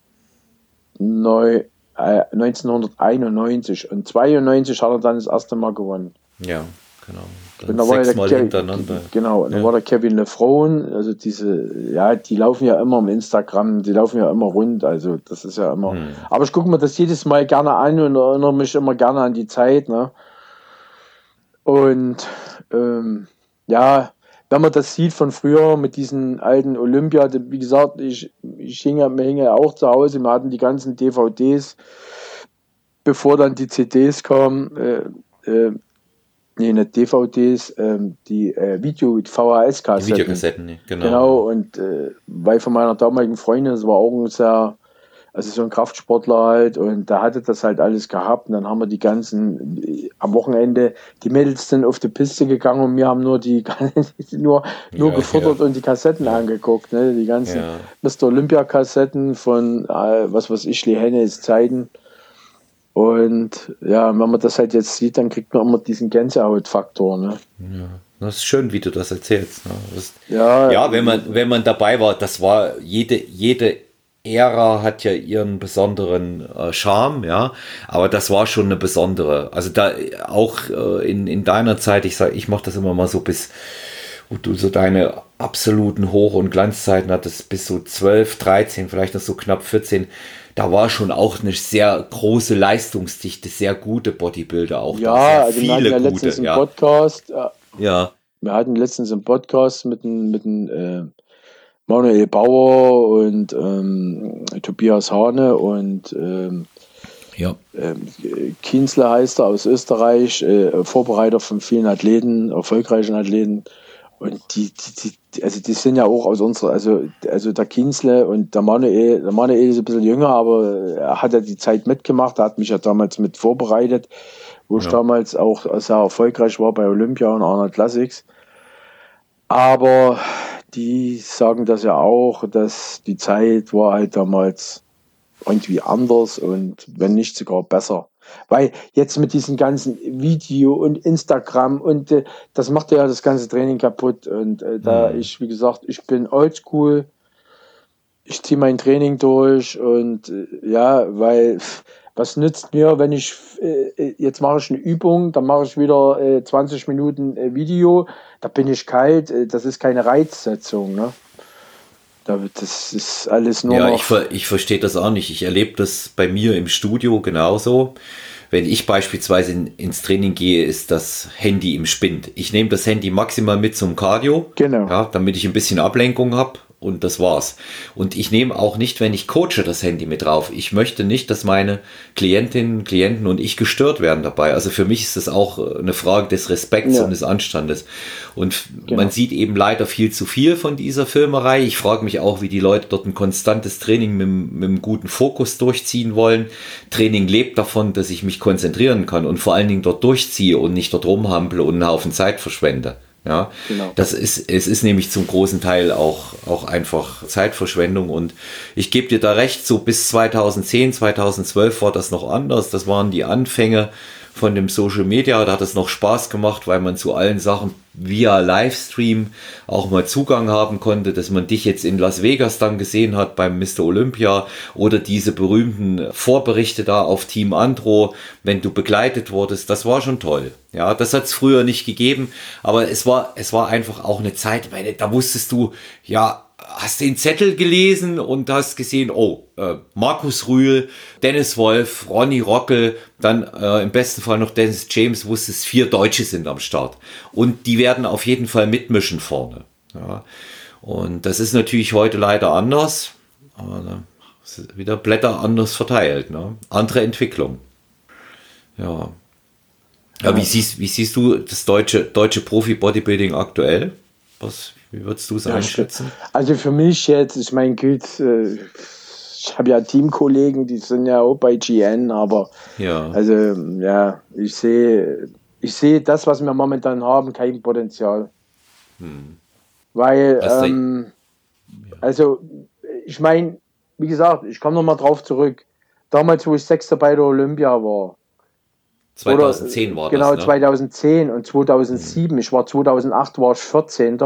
neu, äh, 1991 und 92 hat er dann das erste Mal gewonnen. Ja, genau. Und da war Sechsmal hintereinander. Genau, und ja. dann war der Kevin Lefraun, also diese, ja, die laufen ja immer im Instagram, die laufen ja immer rund, also das ist ja immer. Hm. Aber ich gucke mir das jedes Mal gerne an und erinnere mich immer gerne an die Zeit, ne? Und ähm, ja, wenn man das sieht von früher mit diesen alten Olympia, wie gesagt, ich, ich hing ja, hing ja auch zu Hause, wir hatten die ganzen DVDs, bevor dann die CDs kamen. Äh, äh, nee, nicht DVDs, ähm, die äh, Video, VHS-Kassetten. Videokassetten, genau. Genau, und äh, weil von meiner damaligen Freundin, das war auch ein sehr, also so ein Kraftsportler halt, und da hatte das halt alles gehabt, und dann haben wir die ganzen, äh, am Wochenende, die Mädels sind auf die Piste gegangen und wir haben nur die, nur, nur ja, gefuttert ja. und die Kassetten ja. angeguckt, ne, die ganzen Mr. Olympia-Kassetten von, äh, was weiß ich, Lee Hennes Zeiten. Und ja, wenn man das halt jetzt sieht, dann kriegt man immer diesen Gänsehautfaktor. Ne? Ja, das ist schön, wie du das erzählst. Ne? Das, ja, ja, wenn man, wenn man dabei war, das war jede, jede Ära hat ja ihren besonderen äh, Charme, ja, aber das war schon eine besondere. Also da auch äh, in, in deiner Zeit, ich sage, ich mache das immer mal so bis, wo du so deine absoluten Hoch- und Glanzzeiten hattest, bis so 12, 13, vielleicht noch so knapp 14 da war schon auch eine sehr große Leistungsdichte, sehr gute Bodybuilder auch. Ja, da, also viele wir hatten ja gute, letztens ja. Podcast. Äh, ja. Wir hatten letztens einen Podcast mit einem mit äh, Manuel Bauer und ähm, Tobias Hane und ähm, ja. Ähm, Kienzle heißt er aus Österreich, äh, Vorbereiter von vielen Athleten, erfolgreichen Athleten. Und die, die, die, also die sind ja auch aus unserer, also, also der Kienzle und der Manuel, der Manuel ist ein bisschen jünger, aber er hat ja die Zeit mitgemacht, er hat mich ja damals mit vorbereitet, wo ja. ich damals auch sehr erfolgreich war bei Olympia und Arnold Classics. Aber die sagen das ja auch, dass die Zeit war halt damals irgendwie anders und wenn nicht sogar besser. Weil jetzt mit diesem ganzen Video und Instagram und äh, das macht ja das ganze Training kaputt. Und äh, da mhm. ich, wie gesagt, ich bin oldschool, ich ziehe mein Training durch und äh, ja, weil was nützt mir, wenn ich äh, äh jetzt mache ich eine Übung, dann mache ich wieder äh, 20 Minuten äh, Video, da bin ich kalt, das ist keine Reizsetzung, ne? Das ist alles nur ja. Ich, ver ich verstehe das auch nicht. Ich erlebe das bei mir im Studio genauso. Wenn ich beispielsweise in, ins Training gehe, ist das Handy im Spind. Ich nehme das Handy maximal mit zum Cardio, genau. ja, damit ich ein bisschen Ablenkung habe und das war's. Und ich nehme auch nicht, wenn ich coache, das Handy mit drauf. Ich möchte nicht, dass meine Klientinnen, Klienten und ich gestört werden dabei. Also für mich ist das auch äh, eine Frage des Respekts ja. und des Anstandes. Und genau. man sieht eben leider viel zu viel von dieser Filmerei. Ich frage mich auch, wie die Leute dort ein konstantes Training mit, mit einem guten Fokus durchziehen wollen. Training lebt davon, dass ich mich konzentrieren kann und vor allen Dingen dort durchziehe und nicht dort rumhample und einen Haufen Zeit verschwende. Ja, genau. das ist, es ist nämlich zum großen Teil auch, auch einfach Zeitverschwendung und ich gebe dir da recht, so bis 2010, 2012 war das noch anders. Das waren die Anfänge von dem Social Media. Da hat es noch Spaß gemacht, weil man zu allen Sachen via Livestream auch mal Zugang haben konnte, dass man dich jetzt in Las Vegas dann gesehen hat beim Mr. Olympia oder diese berühmten Vorberichte da auf Team Andro, wenn du begleitet wurdest, das war schon toll. Ja, das hat es früher nicht gegeben, aber es war, es war einfach auch eine Zeit, meine, da wusstest du, ja, hast den Zettel gelesen und hast gesehen, oh, äh, Markus Rühl, Dennis Wolf, Ronny Rockel, dann äh, im besten Fall noch Dennis James, wusstest, vier Deutsche sind am Start. Und die werden auf jeden Fall mitmischen vorne. Ja. Und das ist natürlich heute leider anders. Aber wieder Blätter anders verteilt. Ne? Andere Entwicklung. Ja. Ja, wie siehst, wie siehst du das deutsche, deutsche Profi-Bodybuilding aktuell? Was, wie würdest du es ja, einschätzen? Also für mich jetzt, ich meine, gut, äh, ich habe ja Teamkollegen, die sind ja auch bei GN, aber ja. also ja, ich sehe, ich sehe das, was wir momentan haben, kein Potenzial. Hm. Weil, ähm, ja. also ich meine, wie gesagt, ich komme nochmal drauf zurück. Damals, wo ich Sechster bei der Olympia war. 2010 war genau, das. Genau, ne? 2010 und 2007. Hm. Ich war 2008 war ich 14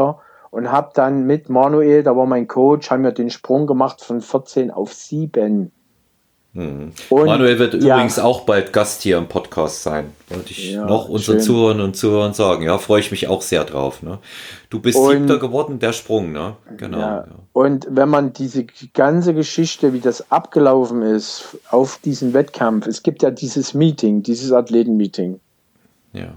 und habe dann mit Manuel, da war mein Coach, haben wir den Sprung gemacht von 14 auf 7. Mhm. Manuel wird ja, übrigens auch bald Gast hier im Podcast sein. Wollte ich ja, noch unseren Zuhörern und Zuhörern sagen. Ja, freue ich mich auch sehr drauf. Ne? Du bist und, siebter geworden, der Sprung, ne? Genau. Ja. Und wenn man diese ganze Geschichte, wie das abgelaufen ist, auf diesen Wettkampf, es gibt ja dieses Meeting, dieses Athletenmeeting. Ja.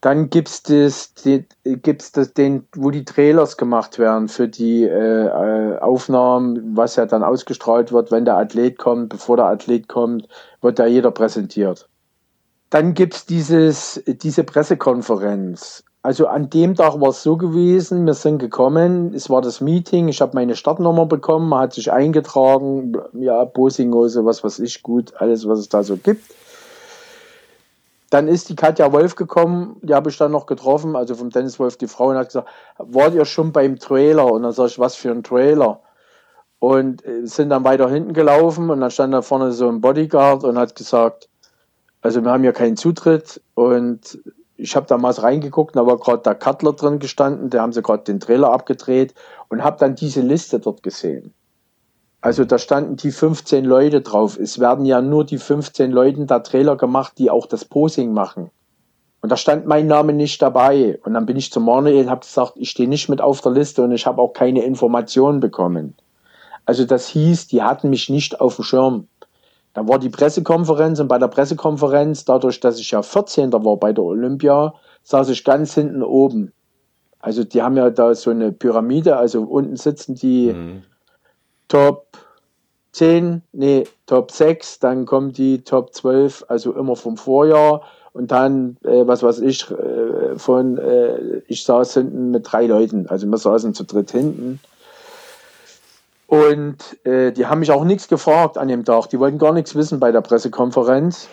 Dann gibt es das, die, gibt's das den, wo die Trailers gemacht werden für die äh, äh, Aufnahmen, was ja dann ausgestrahlt wird, wenn der Athlet kommt, bevor der Athlet kommt, wird da jeder präsentiert. Dann gibt es diese Pressekonferenz. Also an dem Tag war es so gewesen, wir sind gekommen, es war das Meeting, ich habe meine Startnummer bekommen, man hat sich eingetragen, ja, Bosingose, was weiß ich, gut, alles, was es da so gibt. Dann ist die Katja Wolf gekommen, die habe ich dann noch getroffen, also vom Dennis Wolf, die Frau, und hat gesagt, wart ihr schon beim Trailer? Und dann sage ich, was für ein Trailer? Und äh, sind dann weiter hinten gelaufen und dann stand da vorne so ein Bodyguard und hat gesagt, also wir haben hier keinen Zutritt und ich habe damals reingeguckt, da war gerade der Cutler drin gestanden, da haben sie gerade den Trailer abgedreht und habe dann diese Liste dort gesehen. Also da standen die 15 Leute drauf. Es werden ja nur die 15 Leute da Trailer gemacht, die auch das Posing machen. Und da stand mein Name nicht dabei. Und dann bin ich zu Manuel und habe gesagt, ich stehe nicht mit auf der Liste und ich habe auch keine Informationen bekommen. Also das hieß, die hatten mich nicht auf dem Schirm. Dann war die Pressekonferenz und bei der Pressekonferenz, dadurch, dass ich ja 14. war bei der Olympia, saß ich ganz hinten oben. Also die haben ja da so eine Pyramide, also unten sitzen die mhm. Top 10, nee, Top 6, dann kommt die Top 12, also immer vom Vorjahr. Und dann, äh, was weiß ich, äh, von, äh, ich saß hinten mit drei Leuten, also wir saßen zu dritt hinten. Und äh, die haben mich auch nichts gefragt an dem Tag. Die wollten gar nichts wissen bei der Pressekonferenz.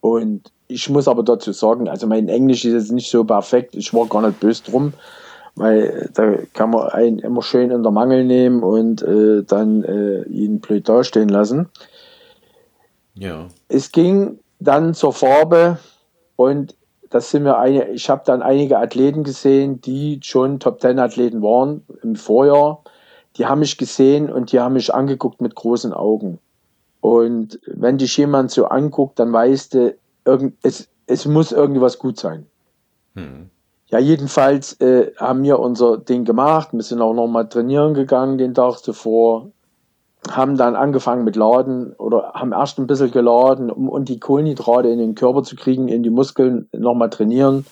Und ich muss aber dazu sagen, also mein Englisch ist jetzt nicht so perfekt. Ich war gar nicht böse drum weil da kann man einen immer schön in der Mangel nehmen und äh, dann äh, ihn blöd dastehen lassen. Ja. Es ging dann zur Farbe und das sind wir eine, ich habe dann einige Athleten gesehen, die schon Top Ten Athleten waren im Vorjahr. Die haben mich gesehen und die haben mich angeguckt mit großen Augen. Und wenn dich jemand so anguckt, dann weißt du, irgend, es, es muss irgendwas gut sein. Hm. Ja, jedenfalls äh, haben wir unser Ding gemacht. Wir sind auch nochmal trainieren gegangen den Tag zuvor. Haben dann angefangen mit Laden oder haben erst ein bisschen geladen, um, um die Kohlenhydrate in den Körper zu kriegen, in die Muskeln nochmal trainieren.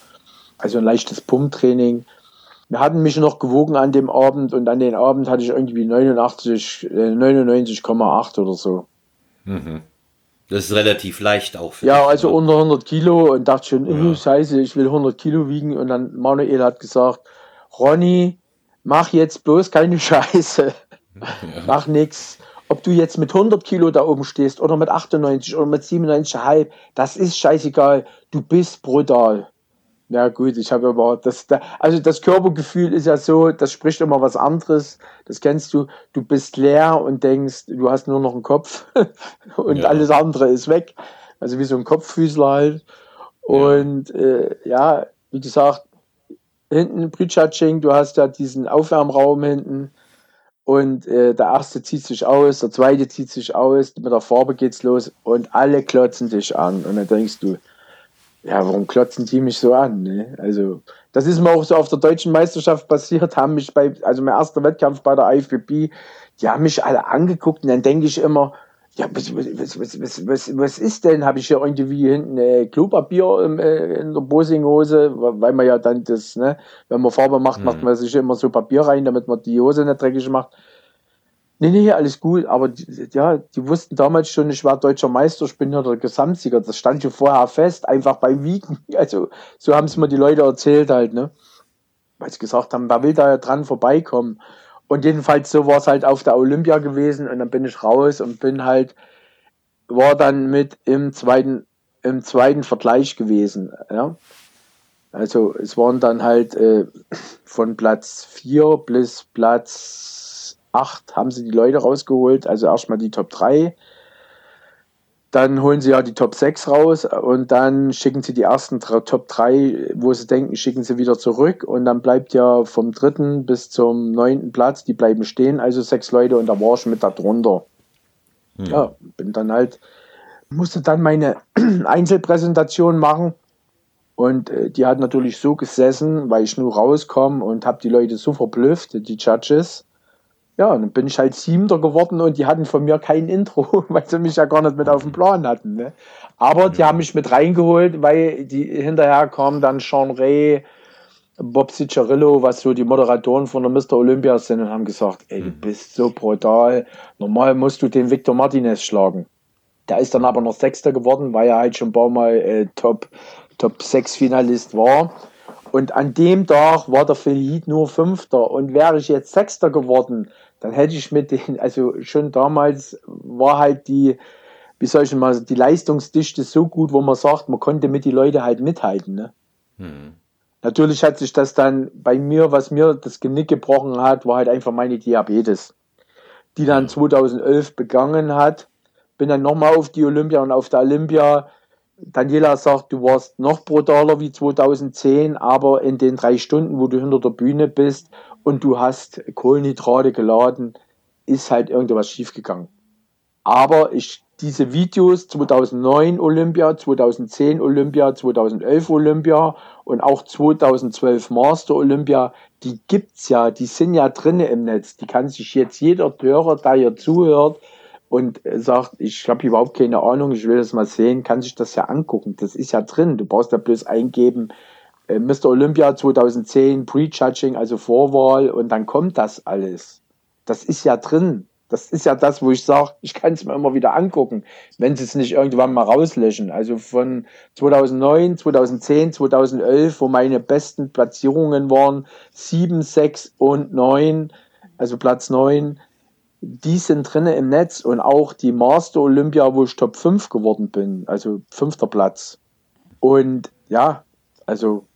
Also ein leichtes Pumptraining. Wir hatten mich noch gewogen an dem Abend und an den Abend hatte ich irgendwie 89, äh, 99,8 oder so. Mhm. Das ist relativ leicht auch. Für ja, dich, also ne? unter 100 Kilo und dachte schon, ja. scheiße, ich will 100 Kilo wiegen. Und dann Manuel hat gesagt, Ronny, mach jetzt bloß keine Scheiße. Ja. Mach nix. Ob du jetzt mit 100 Kilo da oben stehst oder mit 98 oder mit 97,5, das ist scheißegal. Du bist brutal. Ja gut, ich habe aber das, also das Körpergefühl ist ja so, das spricht immer was anderes. Das kennst du. Du bist leer und denkst, du hast nur noch einen Kopf und ja. alles andere ist weg. Also wie so ein Kopffüßler halt. Und ja, äh, ja wie gesagt, hinten Prejudging, du hast ja diesen Aufwärmraum hinten und äh, der erste zieht sich aus, der zweite zieht sich aus, mit der Farbe geht's los und alle klotzen dich an und dann denkst du, ja, warum klotzen die mich so an? Ne? Also, das ist mir auch so auf der deutschen Meisterschaft passiert, haben mich bei, also mein erster Wettkampf bei der IFBB, die haben mich alle angeguckt und dann denke ich immer, ja, was, was, was, was, was, was ist denn? Habe ich hier irgendwie hinten äh, Klopapier im, äh, in der Bosinghose, weil man ja dann das, ne, wenn man Farbe macht, mhm. macht man sich immer so Papier rein, damit man die Hose nicht dreckig macht. Nee, nee, alles gut, aber die, ja, die wussten damals schon, ich war deutscher Meister, ich bin ja der Gesamtsieger. Das stand ja vorher fest, einfach beim Wiegen. Also, so haben es mir die Leute erzählt halt, ne? Weil sie gesagt haben, wer will da ja dran vorbeikommen? Und jedenfalls so war es halt auf der Olympia gewesen und dann bin ich raus und bin halt, war dann mit im zweiten, im zweiten Vergleich gewesen, ja. Also, es waren dann halt äh, von Platz 4 bis Platz 8 haben sie die Leute rausgeholt, also erstmal die Top 3. Dann holen sie ja die Top 6 raus und dann schicken sie die ersten Top 3, wo sie denken, schicken sie wieder zurück. Und dann bleibt ja vom dritten bis zum neunten Platz, die bleiben stehen, also sechs Leute und da war ich mit darunter. Hm. Ja, bin dann halt, musste dann meine Einzelpräsentation machen. Und äh, die hat natürlich so gesessen, weil ich nur rauskomme und habe die Leute so verblüfft, die Judges. Ja, dann bin ich halt Siebter geworden und die hatten von mir kein Intro, weil sie mich ja gar nicht mit auf dem Plan hatten. Ne? Aber die haben mich mit reingeholt, weil die hinterher kamen dann Sean Ray, Bob Cicciarillo, was so die Moderatoren von der Mr. Olympia sind und haben gesagt, ey, du mhm. bist so brutal. Normal musst du den Victor Martinez schlagen. Der ist dann aber noch Sechster geworden, weil er halt schon ein paar Mal äh, Top, Top 6 Finalist war. Und an dem Tag war der Phil nur Fünfter. Und wäre ich jetzt Sechster geworden, dann hätte ich mit den, also schon damals war halt die, wie soll ich mal, die Leistungsdichte so gut, wo man sagt, man konnte mit die Leute halt mithalten. Ne? Hm. Natürlich hat sich das dann bei mir, was mir das Genick gebrochen hat, war halt einfach meine Diabetes, die dann 2011 hm. begangen hat. Bin dann nochmal auf die Olympia und auf der Olympia Daniela sagt, du warst noch brutaler wie 2010, aber in den drei Stunden, wo du hinter der Bühne bist und du hast Kohlenhydrate geladen, ist halt irgendwas schiefgegangen. Aber ich, diese Videos 2009 Olympia, 2010 Olympia, 2011 Olympia und auch 2012 Master Olympia, die gibt's ja, die sind ja drinnen im Netz. Die kann sich jetzt jeder Hörer, der hier zuhört, und sagt, ich habe überhaupt keine Ahnung, ich will das mal sehen, kann sich das ja angucken. Das ist ja drin. Du brauchst da bloß eingeben, äh, Mr. Olympia 2010, Pre-Judging, also Vorwahl, und dann kommt das alles. Das ist ja drin. Das ist ja das, wo ich sage, ich kann es mir immer wieder angucken, wenn sie es nicht irgendwann mal rauslöschen. Also von 2009, 2010, 2011, wo meine besten Platzierungen waren, 7, 6 und 9, also Platz 9, die sind drinnen im Netz und auch die Master Olympia, wo ich Top 5 geworden bin, also fünfter Platz. Und ja, also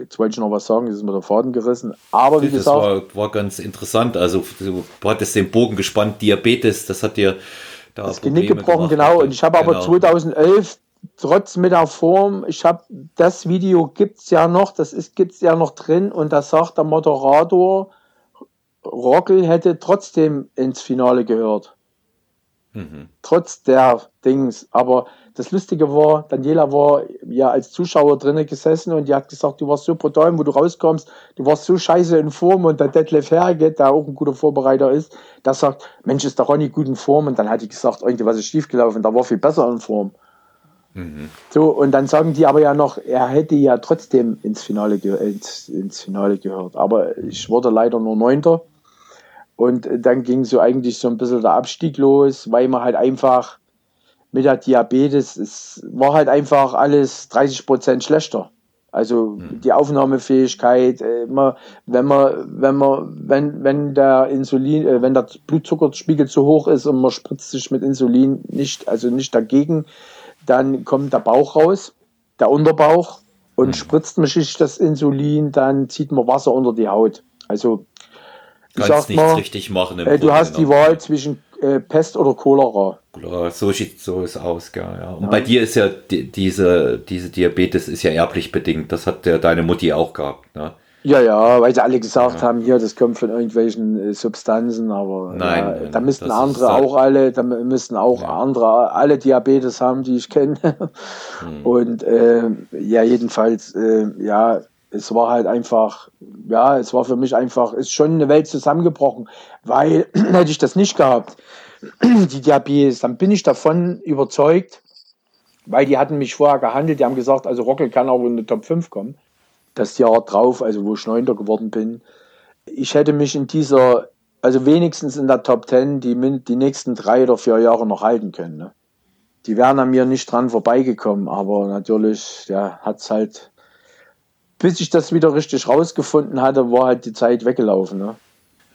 jetzt wollte ich noch was sagen, das ist mir der Faden gerissen. Aber wie das gesagt. War, war ganz interessant. Also du hattest den Bogen gespannt, Diabetes, das hat dir da das Genick gebrochen, genau. Und ich habe genau. aber 2011 trotz mit der Form, ich habe das Video gibt es ja noch, das ist gibt's ja noch drin und da sagt der Moderator, Rockel hätte trotzdem ins Finale gehört. Mhm. Trotz der Dings. Aber das Lustige war, Daniela war ja als Zuschauer drinnen gesessen und die hat gesagt, du warst so brutal, wo du rauskommst, du warst so scheiße in Form und der Detlef Herge, der auch ein guter Vorbereiter ist, der sagt, Mensch, ist der Ronny gut in Form? Und dann hat die gesagt, irgendwas ist schiefgelaufen, der war viel besser in Form. Mhm. So, und dann sagen die aber ja noch, er hätte ja trotzdem ins Finale, ins, ins Finale gehört. Aber ich wurde leider nur Neunter. Und dann ging so eigentlich so ein bisschen der Abstieg los, weil man halt einfach mit der Diabetes, es war halt einfach alles 30 Prozent schlechter. Also mhm. die Aufnahmefähigkeit, äh, immer, wenn man, wenn man, wenn, wenn der Insulin, äh, wenn der Blutzuckerspiegel zu hoch ist und man spritzt sich mit Insulin nicht, also nicht dagegen, dann kommt der Bauch raus, der Unterbauch und mhm. spritzt man sich das Insulin, dann zieht man Wasser unter die Haut. Also Kannst nichts mal, richtig machen. Äh, du hast die Wahl zwischen äh, Pest oder Cholera. So sieht so es aus, ja, ja. Und ja. bei dir ist ja die, diese, diese Diabetes ist ja erblich bedingt. Das hat ja deine Mutti auch gehabt, ne? Ja, ja, weil sie alle gesagt ja. haben, hier, das kommt von irgendwelchen äh, Substanzen, aber nein, ja, nein da müssten andere auch alle, da müssten auch ja. andere alle Diabetes haben, die ich kenne. Hm. Und äh, ja, jedenfalls, äh, ja, es war halt einfach, ja, es war für mich einfach, ist schon eine Welt zusammengebrochen, weil hätte ich das nicht gehabt, die Diabetes, dann bin ich davon überzeugt, weil die hatten mich vorher gehandelt, die haben gesagt, also Rockel kann auch in die Top 5 kommen das Jahr drauf, also wo ich Neunter geworden bin, ich hätte mich in dieser, also wenigstens in der Top Ten die, die nächsten drei oder vier Jahre noch halten können. Ne? Die wären an mir nicht dran vorbeigekommen, aber natürlich, ja, hat es halt, bis ich das wieder richtig rausgefunden hatte, war halt die Zeit weggelaufen. Ne?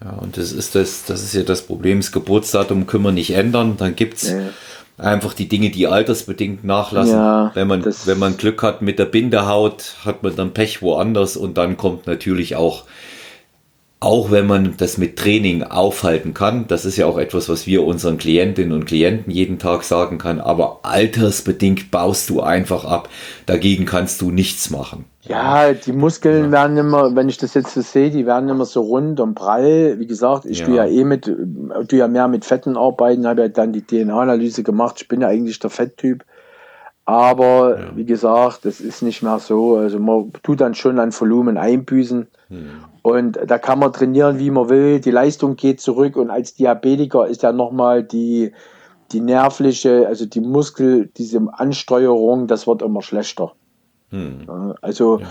Ja, und das ist das, das ist ja das Problem, das Geburtsdatum können wir nicht ändern, dann gibt's nee einfach die Dinge, die altersbedingt nachlassen. Ja, wenn man, wenn man Glück hat mit der Bindehaut, hat man dann Pech woanders und dann kommt natürlich auch, auch wenn man das mit Training aufhalten kann, das ist ja auch etwas, was wir unseren Klientinnen und Klienten jeden Tag sagen kann, aber altersbedingt baust du einfach ab. Dagegen kannst du nichts machen. Ja, die Muskeln ja. werden immer, wenn ich das jetzt so sehe, die werden immer so rund und prall. Wie gesagt, ich ja. tue ja eh mit, tue ja mehr mit Fetten arbeiten, habe ja dann die DNA-Analyse gemacht. Ich bin ja eigentlich der Fetttyp. Aber ja. wie gesagt, das ist nicht mehr so. Also man tut dann schon an Volumen einbüßen. Hm. Und da kann man trainieren, wie man will. Die Leistung geht zurück. Und als Diabetiker ist ja nochmal die, die nervliche, also die Muskel, diese Ansteuerung, das wird immer schlechter. Hm. Also ja.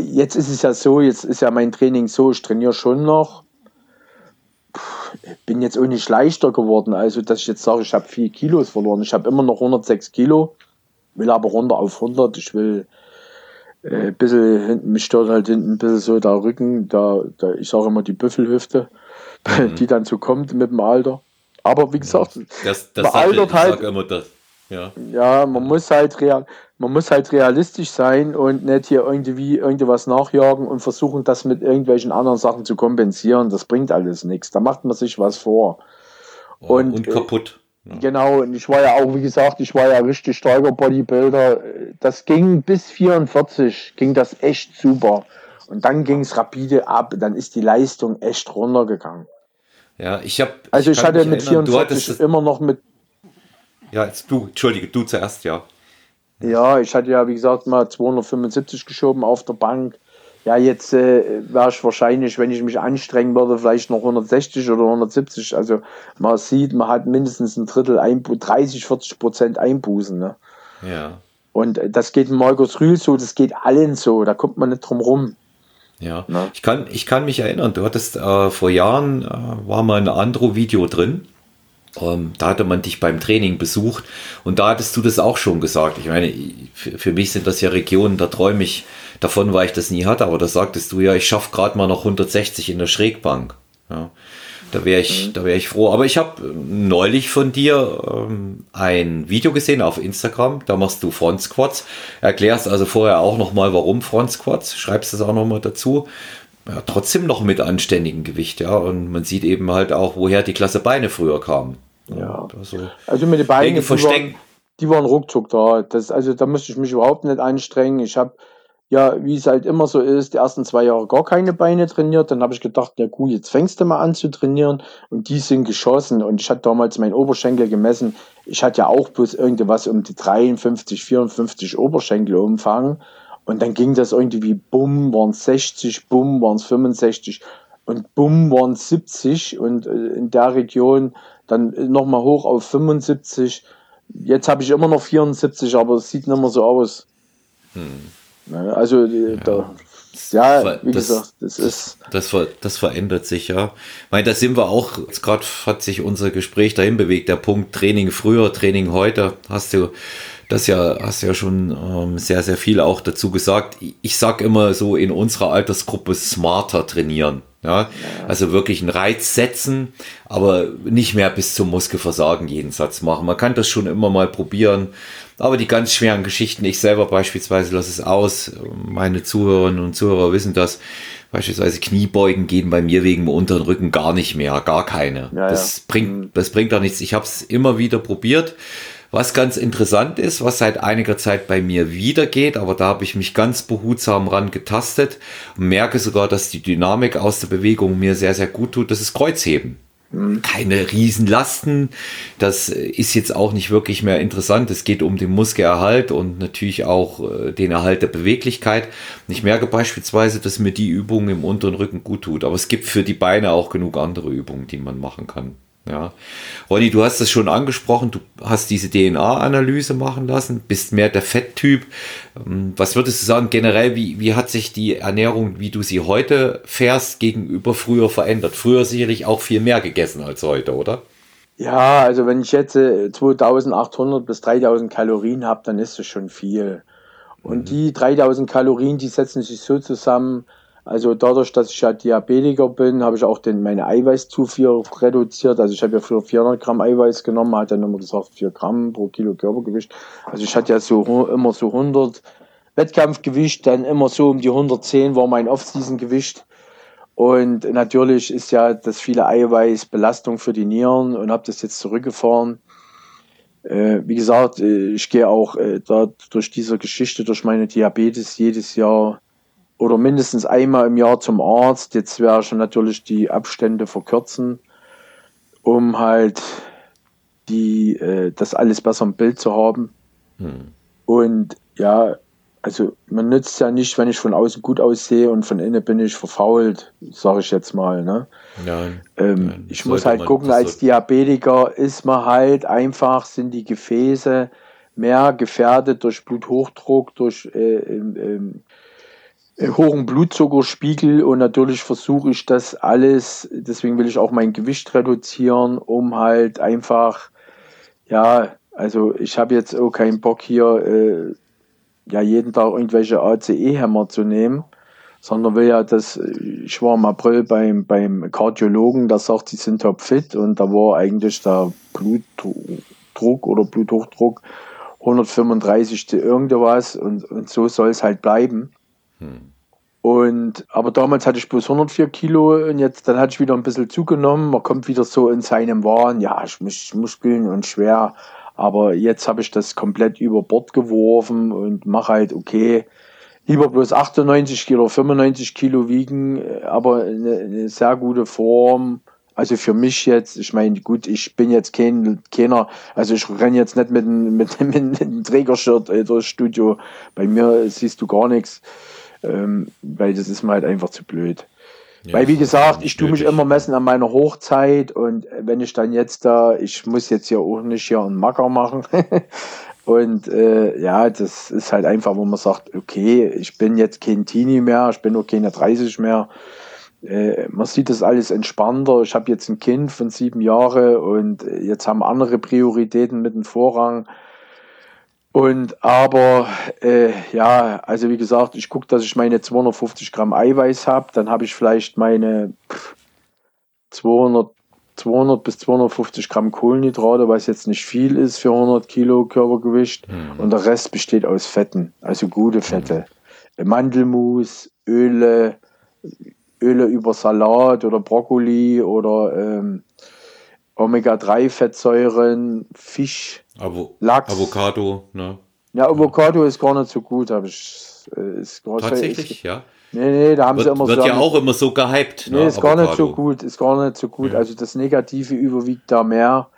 jetzt ist es ja so, jetzt ist ja mein Training so, ich trainiere schon noch. Ich bin jetzt auch nicht leichter geworden, also dass ich jetzt sage, ich habe vier Kilos verloren. Ich habe immer noch 106 Kilo, will aber runter auf 100. Ich will äh, ein bisschen hinten, mich stört halt hinten ein bisschen so der Rücken, da, da ich sage immer die Büffelhüfte, mhm. die dann so kommt mit dem Alter. Aber wie gesagt, das, das bealtert halt. Immer das. Ja. ja, man muss halt real, man muss halt realistisch sein und nicht hier irgendwie irgendwas nachjagen und versuchen, das mit irgendwelchen anderen Sachen zu kompensieren. Das bringt alles nichts. Da macht man sich was vor. Oh, und, und, kaputt. Ja. Genau, und ich war ja auch, wie gesagt, ich war ja richtig starker Bodybuilder. Das ging bis 44, ging das echt super. Und dann ging es rapide ab, dann ist die Leistung echt runtergegangen. Ja, ich habe. Also ich, ich hatte mit erinnern, 44 immer noch mit. Ja, jetzt du, entschuldige, du zuerst, ja. Ja, ich hatte ja, wie gesagt, mal 275 geschoben auf der Bank. Ja, jetzt äh, wäre ich wahrscheinlich, wenn ich mich anstrengen würde, vielleicht noch 160 oder 170. Also man sieht, man hat mindestens ein Drittel, Einbu 30, 40 Prozent Einbußen. Ne? Ja. Und das geht Markus Rühl so, das geht allen so, da kommt man nicht drum rum. Ja, ne? ich, kann, ich kann mich erinnern, du hattest äh, vor Jahren, äh, war mal ein Andro-Video drin ähm, da hatte man dich beim Training besucht und da hattest du das auch schon gesagt. Ich meine, für, für mich sind das ja Regionen, da träume ich davon, weil ich das nie hatte, aber da sagtest du ja, ich schaffe gerade mal noch 160 in der Schrägbank. Ja, da wäre ich, mhm. da wäre ich froh. Aber ich habe neulich von dir ähm, ein Video gesehen auf Instagram. Da machst du Front Squats. Erklärst also vorher auch noch mal, warum Front Squats. Schreibst es auch noch mal dazu ja, trotzdem noch mit anständigem Gewicht, ja. Und man sieht eben halt auch, woher die Klasse Beine früher kamen. Ja. Also, also mit den Beinen, die waren, die waren ruckzuck da. Das, also da musste ich mich überhaupt nicht anstrengen. Ich habe ja, wie es halt immer so ist, die ersten zwei Jahre gar keine Beine trainiert. Dann habe ich gedacht, ja gut, jetzt fängst du mal an zu trainieren und die sind geschossen. Und ich hatte damals meinen Oberschenkel gemessen. Ich hatte ja auch bloß irgendwas um die 53, 54 Oberschenkelumfang. Und dann ging das irgendwie wie bumm, waren es 60, bumm, waren es 65 und bumm, waren es 70. Und äh, in der Region dann nochmal hoch auf 75. Jetzt habe ich immer noch 74, aber es sieht nicht mehr so aus. Hm. Ne? Also, ja. Da, ja, wie das, gesagt, das ist. Das, das verändert sich ja. Ich meine, da sind wir auch, gerade hat sich unser Gespräch dahin bewegt, der Punkt Training früher, Training heute. Hast du das ja, hast ja schon ähm, sehr, sehr viel auch dazu gesagt. Ich sag immer so in unserer Altersgruppe smarter trainieren. Ja, also wirklich einen Reiz setzen, aber nicht mehr bis zum Muskelversagen jeden Satz machen. Man kann das schon immer mal probieren. Aber die ganz schweren Geschichten, ich selber beispielsweise lasse es aus. Meine Zuhörerinnen und Zuhörer wissen das. Beispielsweise Kniebeugen gehen bei mir wegen dem unteren Rücken gar nicht mehr, gar keine. Ja, das ja. bringt, mhm. das bringt auch nichts. Ich habe es immer wieder probiert. Was ganz interessant ist, was seit einiger Zeit bei mir wieder geht, aber da habe ich mich ganz behutsam ran getastet und merke sogar, dass die Dynamik aus der Bewegung mir sehr, sehr gut tut. Das ist Kreuzheben. Keine Riesenlasten. Das ist jetzt auch nicht wirklich mehr interessant. Es geht um den Muskelerhalt und natürlich auch äh, den Erhalt der Beweglichkeit. Ich merke beispielsweise, dass mir die Übung im unteren Rücken gut tut. Aber es gibt für die Beine auch genug andere Übungen, die man machen kann. Ja. Ronny, du hast es schon angesprochen, du hast diese DNA-Analyse machen lassen, bist mehr der Fetttyp. Ähm, was würdest du sagen generell, wie, wie hat sich die Ernährung, wie du sie heute fährst, gegenüber früher verändert? Früher sicherlich auch viel mehr gegessen als heute, oder? Ja, also wenn ich jetzt 2800 bis 3000 Kalorien habe, dann ist es schon viel. Und mhm. die 3000 Kalorien, die setzen sich so zusammen, also dadurch, dass ich ja Diabetiker bin, habe ich auch den, meine Eiweißzufuhr reduziert. Also ich habe ja früher 400 Gramm Eiweiß genommen, hat dann immer gesagt 4 Gramm pro Kilo Körpergewicht. Also ich hatte ja so immer so 100 Wettkampfgewicht, dann immer so um die 110 war mein Off-Season-Gewicht. Und natürlich ist ja das viele Eiweiß Belastung für die Nieren und habe das jetzt zurückgefahren. Äh, wie gesagt, äh, ich gehe auch äh, da durch diese Geschichte, durch meine Diabetes jedes Jahr oder mindestens einmal im Jahr zum Arzt. Jetzt wäre schon natürlich die Abstände verkürzen, um halt die, äh, das alles besser im Bild zu haben. Hm. Und ja, also man nützt ja nicht, wenn ich von außen gut aussehe und von innen bin ich verfault, sage ich jetzt mal. Ne? Nein, ähm, nein, ich muss halt gucken, als Diabetiker ist man halt einfach, sind die Gefäße mehr gefährdet durch Bluthochdruck, durch äh, ähm, äh, hohen Blutzuckerspiegel und natürlich versuche ich das alles, deswegen will ich auch mein Gewicht reduzieren, um halt einfach, ja, also ich habe jetzt auch keinen Bock hier, äh, ja, jeden Tag irgendwelche ACE-Hämmer zu nehmen, sondern will ja das, ich war im April beim, beim Kardiologen, der sagt, sie sind top fit und da war eigentlich der Blutdruck oder Bluthochdruck 135 irgendwas und, und so soll es halt bleiben. Und, aber damals hatte ich bloß 104 Kilo und jetzt, dann hatte ich wieder ein bisschen zugenommen. Man kommt wieder so in seinem Wahn, ja, ich muss Muskeln und schwer. Aber jetzt habe ich das komplett über Bord geworfen und mache halt, okay, lieber bloß 98 Kilo, 95 Kilo wiegen, aber eine, eine sehr gute Form. Also für mich jetzt, ich meine, gut, ich bin jetzt kein, keiner, also ich renne jetzt nicht mit, mit, mit, mit einem Trägershirt durchs Studio. Bei mir siehst du gar nichts ähm, weil das ist mir halt einfach zu blöd. Ja, weil wie gesagt, ich tue mich immer messen an meiner Hochzeit und wenn ich dann jetzt da, ich muss jetzt hier auch nicht hier einen Macker machen. und äh, ja, das ist halt einfach, wo man sagt, okay, ich bin jetzt kein Teenie mehr, ich bin auch keine 30 mehr. Äh, man sieht das alles entspannter. Ich habe jetzt ein Kind von sieben Jahren und jetzt haben andere Prioritäten mit dem Vorrang. Und aber äh, ja, also wie gesagt, ich gucke, dass ich meine 250 Gramm Eiweiß habe, dann habe ich vielleicht meine 200, 200 bis 250 Gramm Kohlenhydrate, was jetzt nicht viel ist für 100 Kilo Körpergewicht. Mhm. Und der Rest besteht aus Fetten, also gute Fette. Mhm. Mandelmus, Öle, Öle über Salat oder Brokkoli oder ähm, Omega-3-Fettsäuren, Fisch, Avo Lachs. Avocado, ne? Ja, Avocado ist gar nicht so gut, habe ich. Ist Tatsächlich, ist, ja. Nee, nee, da haben wird, sie immer wird so. Wird ja auch immer so gehypt. Nee, ne, ist Avocado. gar nicht so gut, ist gar nicht so gut. Ja. Also das Negative überwiegt da mehr.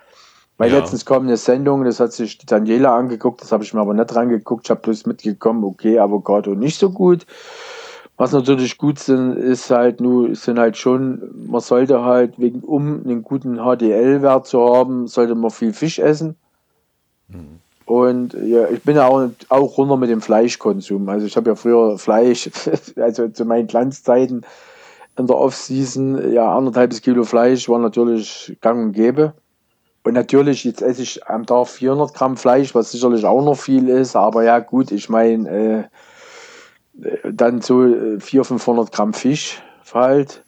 Weil ja. letztens kam eine Sendung, das hat sich die Daniela angeguckt, das habe ich mir aber nicht rangeguckt, ich habe bloß mitgekommen, okay, Avocado nicht so gut. Was natürlich gut sind, ist halt nur, sind halt schon, man sollte halt wegen, um einen guten HDL-Wert zu haben, sollte man viel Fisch essen. Mhm. Und ja, ich bin ja auch, auch runter mit dem Fleischkonsum. Also ich habe ja früher Fleisch, also zu meinen Glanzzeiten in der Off-Season, ja, anderthalb Kilo Fleisch war natürlich gang und gäbe. Und natürlich, jetzt esse ich am Tag 400 Gramm Fleisch, was sicherlich auch noch viel ist, aber ja gut, ich meine, äh, dann so 400, äh, 500 Gramm Fisch halt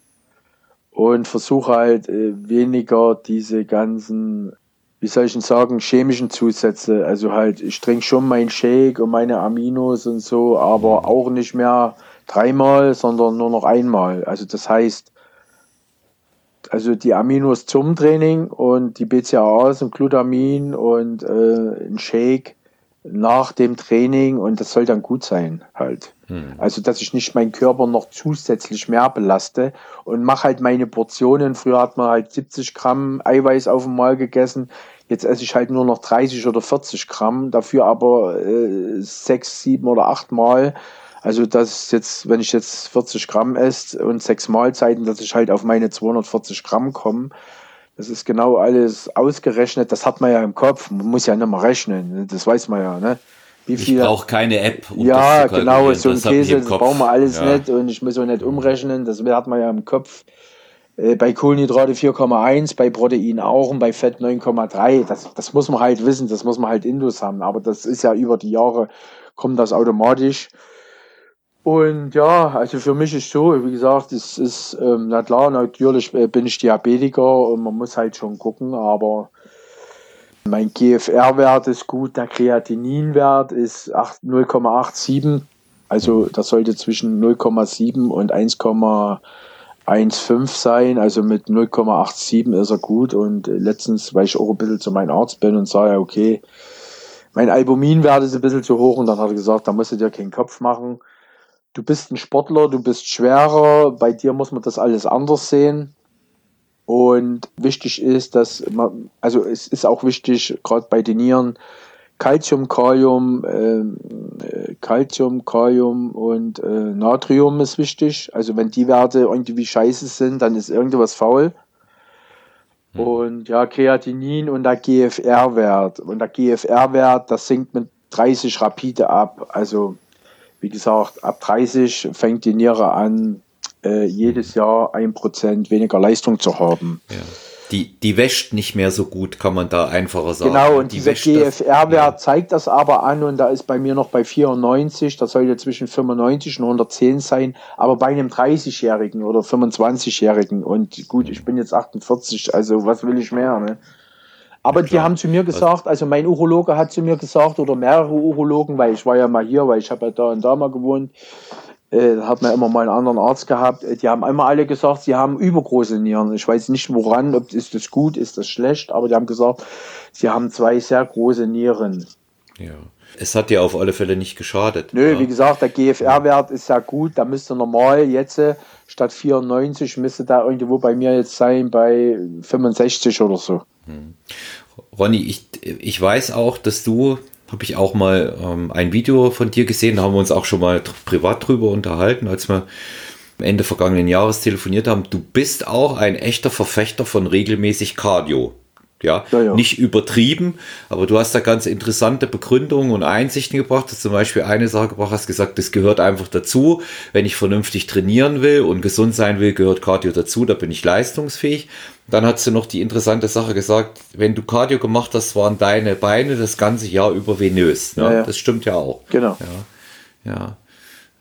und versuche halt äh, weniger diese ganzen, wie soll ich denn sagen, chemischen Zusätze. Also halt, ich trinke schon meinen Shake und meine Aminos und so, aber auch nicht mehr dreimal, sondern nur noch einmal. Also das heißt, also die Aminos zum Training und die BCAAs und Glutamin und äh, ein Shake nach dem Training und das soll dann gut sein halt. Hm. Also dass ich nicht meinen Körper noch zusätzlich mehr belaste und mache halt meine Portionen. Früher hat man halt 70 Gramm Eiweiß auf einmal gegessen. Jetzt esse ich halt nur noch 30 oder 40 Gramm, dafür aber äh, 6, 7 oder 8 Mal. Also das ist jetzt, wenn ich jetzt 40 Gramm esse und sechs Mahlzeiten, dass ich halt auf meine 240 Gramm komme. Das ist genau alles ausgerechnet. Das hat man ja im Kopf. Man muss ja nicht mehr rechnen. Das weiß man ja. Ne? Wie viel, ich brauche keine App. Um ja, genau. So ein Käse, das brauchen wir alles ja. nicht. Und ich muss auch nicht umrechnen. Das hat man ja im Kopf. Äh, bei Kohlenhydrate 4,1, bei Protein auch und bei Fett 9,3. Das, das muss man halt wissen. Das muss man halt Indus haben. Aber das ist ja über die Jahre, kommt das automatisch. Und ja, also für mich ist so, wie gesagt, es ist, ähm, na klar, natürlich äh, bin ich Diabetiker und man muss halt schon gucken, aber mein GFR-Wert ist gut, der Kreatininwert ist 0,87, also das sollte zwischen 0,7 und 1,15 sein, also mit 0,87 ist er gut. Und letztens, weil ich auch ein bisschen zu meinem Arzt bin und sage, okay, mein Albuminwert ist ein bisschen zu hoch. Und dann hat er gesagt, da musst du dir keinen Kopf machen du bist ein Sportler, du bist schwerer, bei dir muss man das alles anders sehen. Und wichtig ist, dass man, also es ist auch wichtig, gerade bei den Nieren, Calcium, Kalium, äh, Calcium, Kalium und äh, Natrium ist wichtig. Also wenn die Werte irgendwie scheiße sind, dann ist irgendwas faul. Hm. Und ja, Kreatinin und der GFR-Wert. Und der GFR-Wert, das sinkt mit 30 rapide ab. Also wie gesagt, ab 30 fängt die Niere an, äh, jedes Jahr ein Prozent weniger Leistung zu haben. Ja. Die, die wäscht nicht mehr so gut, kann man da einfacher sagen. Genau, und die dieser GFR-Wert ja. zeigt das aber an und da ist bei mir noch bei 94, das sollte zwischen 95 und 110 sein, aber bei einem 30-Jährigen oder 25-Jährigen und gut, ich bin jetzt 48, also was will ich mehr, ne? Aber ja, die haben zu mir gesagt, also mein Urologe hat zu mir gesagt, oder mehrere Urologen, weil ich war ja mal hier, weil ich habe ja da und da mal gewohnt, äh, hat man immer mal einen anderen Arzt gehabt. Äh, die haben einmal alle gesagt, sie haben übergroße Nieren. Ich weiß nicht woran, ob ist das gut, ist das schlecht, aber die haben gesagt, sie haben zwei sehr große Nieren. Ja. Es hat dir auf alle Fälle nicht geschadet. Nö, ja. wie gesagt, der GFR-Wert ist ja gut. Da müsste normal jetzt äh, statt 94 müsste da irgendwo bei mir jetzt sein bei 65 oder so. Hm. Ronny, ich, ich weiß auch, dass du, habe ich auch mal ähm, ein Video von dir gesehen, da haben wir uns auch schon mal privat drüber unterhalten, als wir Ende vergangenen Jahres telefoniert haben. Du bist auch ein echter Verfechter von regelmäßig Cardio. Ja, ja, ja, nicht übertrieben, aber du hast da ganz interessante Begründungen und Einsichten gebracht. Hast zum Beispiel eine Sache gebracht, hast gesagt, das gehört einfach dazu. Wenn ich vernünftig trainieren will und gesund sein will, gehört Cardio dazu, da bin ich leistungsfähig. Dann hast du noch die interessante Sache gesagt, wenn du Cardio gemacht hast, waren deine Beine das ganze Jahr über venös. Ne? Ja, das stimmt ja auch. Genau. Ja. ja.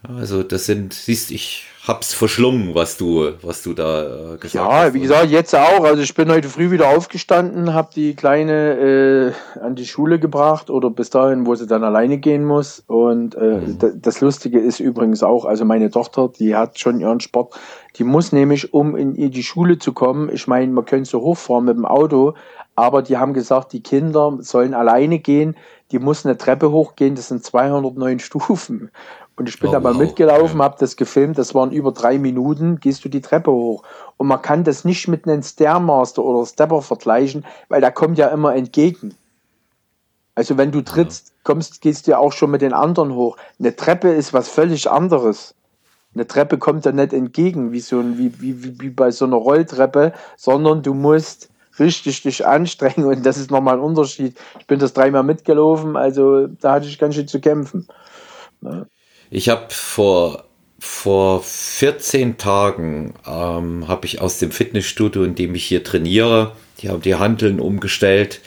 Also das sind, siehst ich hab's verschlungen, was du, was du da äh, gesagt ja, hast. Ja, wie gesagt, jetzt auch. Also ich bin heute früh wieder aufgestanden, habe die Kleine äh, an die Schule gebracht oder bis dahin, wo sie dann alleine gehen muss. Und äh, mhm. das Lustige ist übrigens auch, also meine Tochter, die hat schon ihren Sport. Die muss nämlich, um in, in die Schule zu kommen, ich meine, man könnte so hochfahren mit dem Auto, aber die haben gesagt, die Kinder sollen alleine gehen die muss eine Treppe hochgehen, das sind 209 Stufen. Und ich bin oh, da mal wow. mitgelaufen, ja. habe das gefilmt, das waren über drei Minuten, gehst du die Treppe hoch. Und man kann das nicht mit einem Stairmaster oder Stepper vergleichen, weil da kommt ja immer entgegen. Also wenn du trittst, ja. kommst, gehst du ja auch schon mit den anderen hoch. Eine Treppe ist was völlig anderes. Eine Treppe kommt da nicht entgegen, wie, so ein, wie, wie, wie bei so einer Rolltreppe, sondern du musst richtig dich anstrengen und das ist nochmal ein Unterschied. Ich bin das dreimal mitgelaufen, also da hatte ich ganz schön zu kämpfen. Ja. Ich habe vor vor 14 Tagen ähm, habe ich aus dem Fitnessstudio, in dem ich hier trainiere, die haben die Handeln umgestellt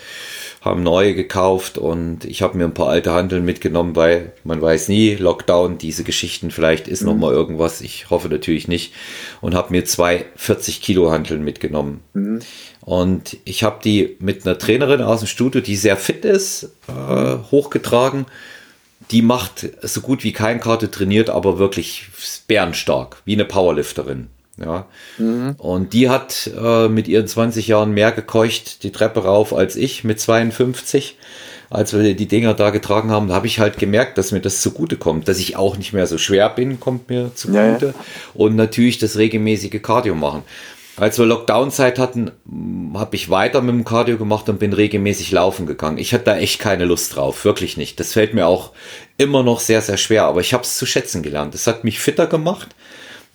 haben neue gekauft und ich habe mir ein paar alte Handeln mitgenommen, weil man weiß nie, Lockdown, diese Geschichten, vielleicht ist mhm. noch mal irgendwas, ich hoffe natürlich nicht und habe mir zwei 40 Kilo Handeln mitgenommen. Mhm. Und ich habe die mit einer Trainerin aus dem Studio, die sehr fit ist, äh, hochgetragen. Die macht so gut wie kein Karte trainiert, aber wirklich bärenstark, wie eine Powerlifterin. Ja. Mhm. Und die hat äh, mit ihren 20 Jahren mehr gekeucht die Treppe rauf als ich mit 52. Als wir die Dinger da getragen haben, habe ich halt gemerkt, dass mir das zugute kommt, dass ich auch nicht mehr so schwer bin, kommt mir zugute. Ja, ja. Und natürlich das regelmäßige Cardio machen. Als wir Lockdown-Zeit hatten, habe ich weiter mit dem Cardio gemacht und bin regelmäßig laufen gegangen. Ich hatte da echt keine Lust drauf, wirklich nicht. Das fällt mir auch immer noch sehr, sehr schwer, aber ich habe es zu schätzen gelernt. Es hat mich fitter gemacht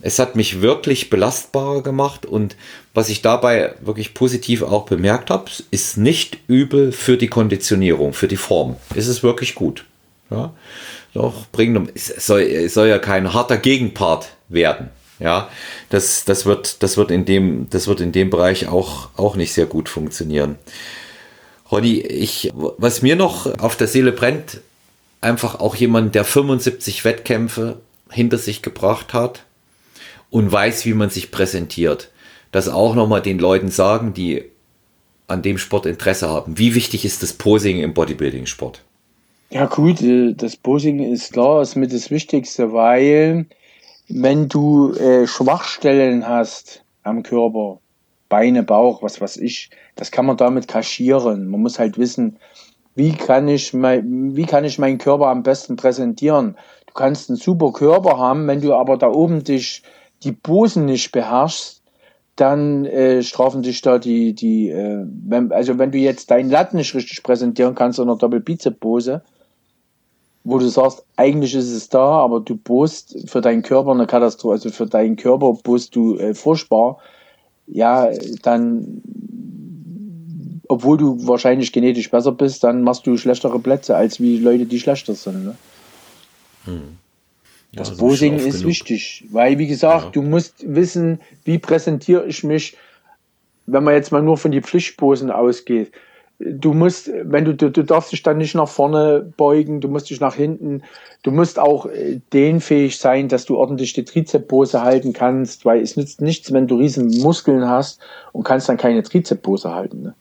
es hat mich wirklich belastbarer gemacht und was ich dabei wirklich positiv auch bemerkt habe, ist nicht übel für die Konditionierung, für die Form. Es ist wirklich gut. Ja, doch bringen, es soll, es soll ja kein harter Gegenpart werden. Ja, das, das wird, das wird in dem, das wird in dem Bereich auch, auch nicht sehr gut funktionieren. Ronny, ich, was mir noch auf der Seele brennt, einfach auch jemand, der 75 Wettkämpfe hinter sich gebracht hat, und weiß, wie man sich präsentiert. Das auch nochmal den Leuten sagen, die an dem Sport Interesse haben. Wie wichtig ist das Posing im Bodybuilding-Sport? Ja gut, äh, das Posing ist klar, ist mit das Wichtigste, weil wenn du äh, Schwachstellen hast am Körper, Beine, Bauch, was weiß ich, das kann man damit kaschieren. Man muss halt wissen, wie kann ich mein, wie kann ich meinen Körper am besten präsentieren? Du kannst einen super Körper haben, wenn du aber da oben dich die Posen nicht beherrschst, dann äh, strafen dich da die, die äh, wenn, also wenn du jetzt deinen Latt nicht richtig präsentieren kannst in einer Doppelbizep-Pose, wo du sagst, eigentlich ist es da, aber du post für deinen Körper eine Katastrophe, also für deinen Körper post du äh, furchtbar, ja, dann, obwohl du wahrscheinlich genetisch besser bist, dann machst du schlechtere Plätze als wie Leute, die schlechter sind. Ne? Hm. Das ja, Posing ist genug. wichtig, weil wie gesagt, ja. du musst wissen, wie präsentiere ich mich, wenn man jetzt mal nur von die Pflichtposen ausgeht. Du musst, wenn du, du, du darfst dich dann nicht nach vorne beugen, du musst dich nach hinten, du musst auch äh, dehnfähig sein, dass du ordentlich die Trizepose halten kannst, weil es nützt nichts, wenn du riesen Muskeln hast und kannst dann keine Trizepose halten. Ne?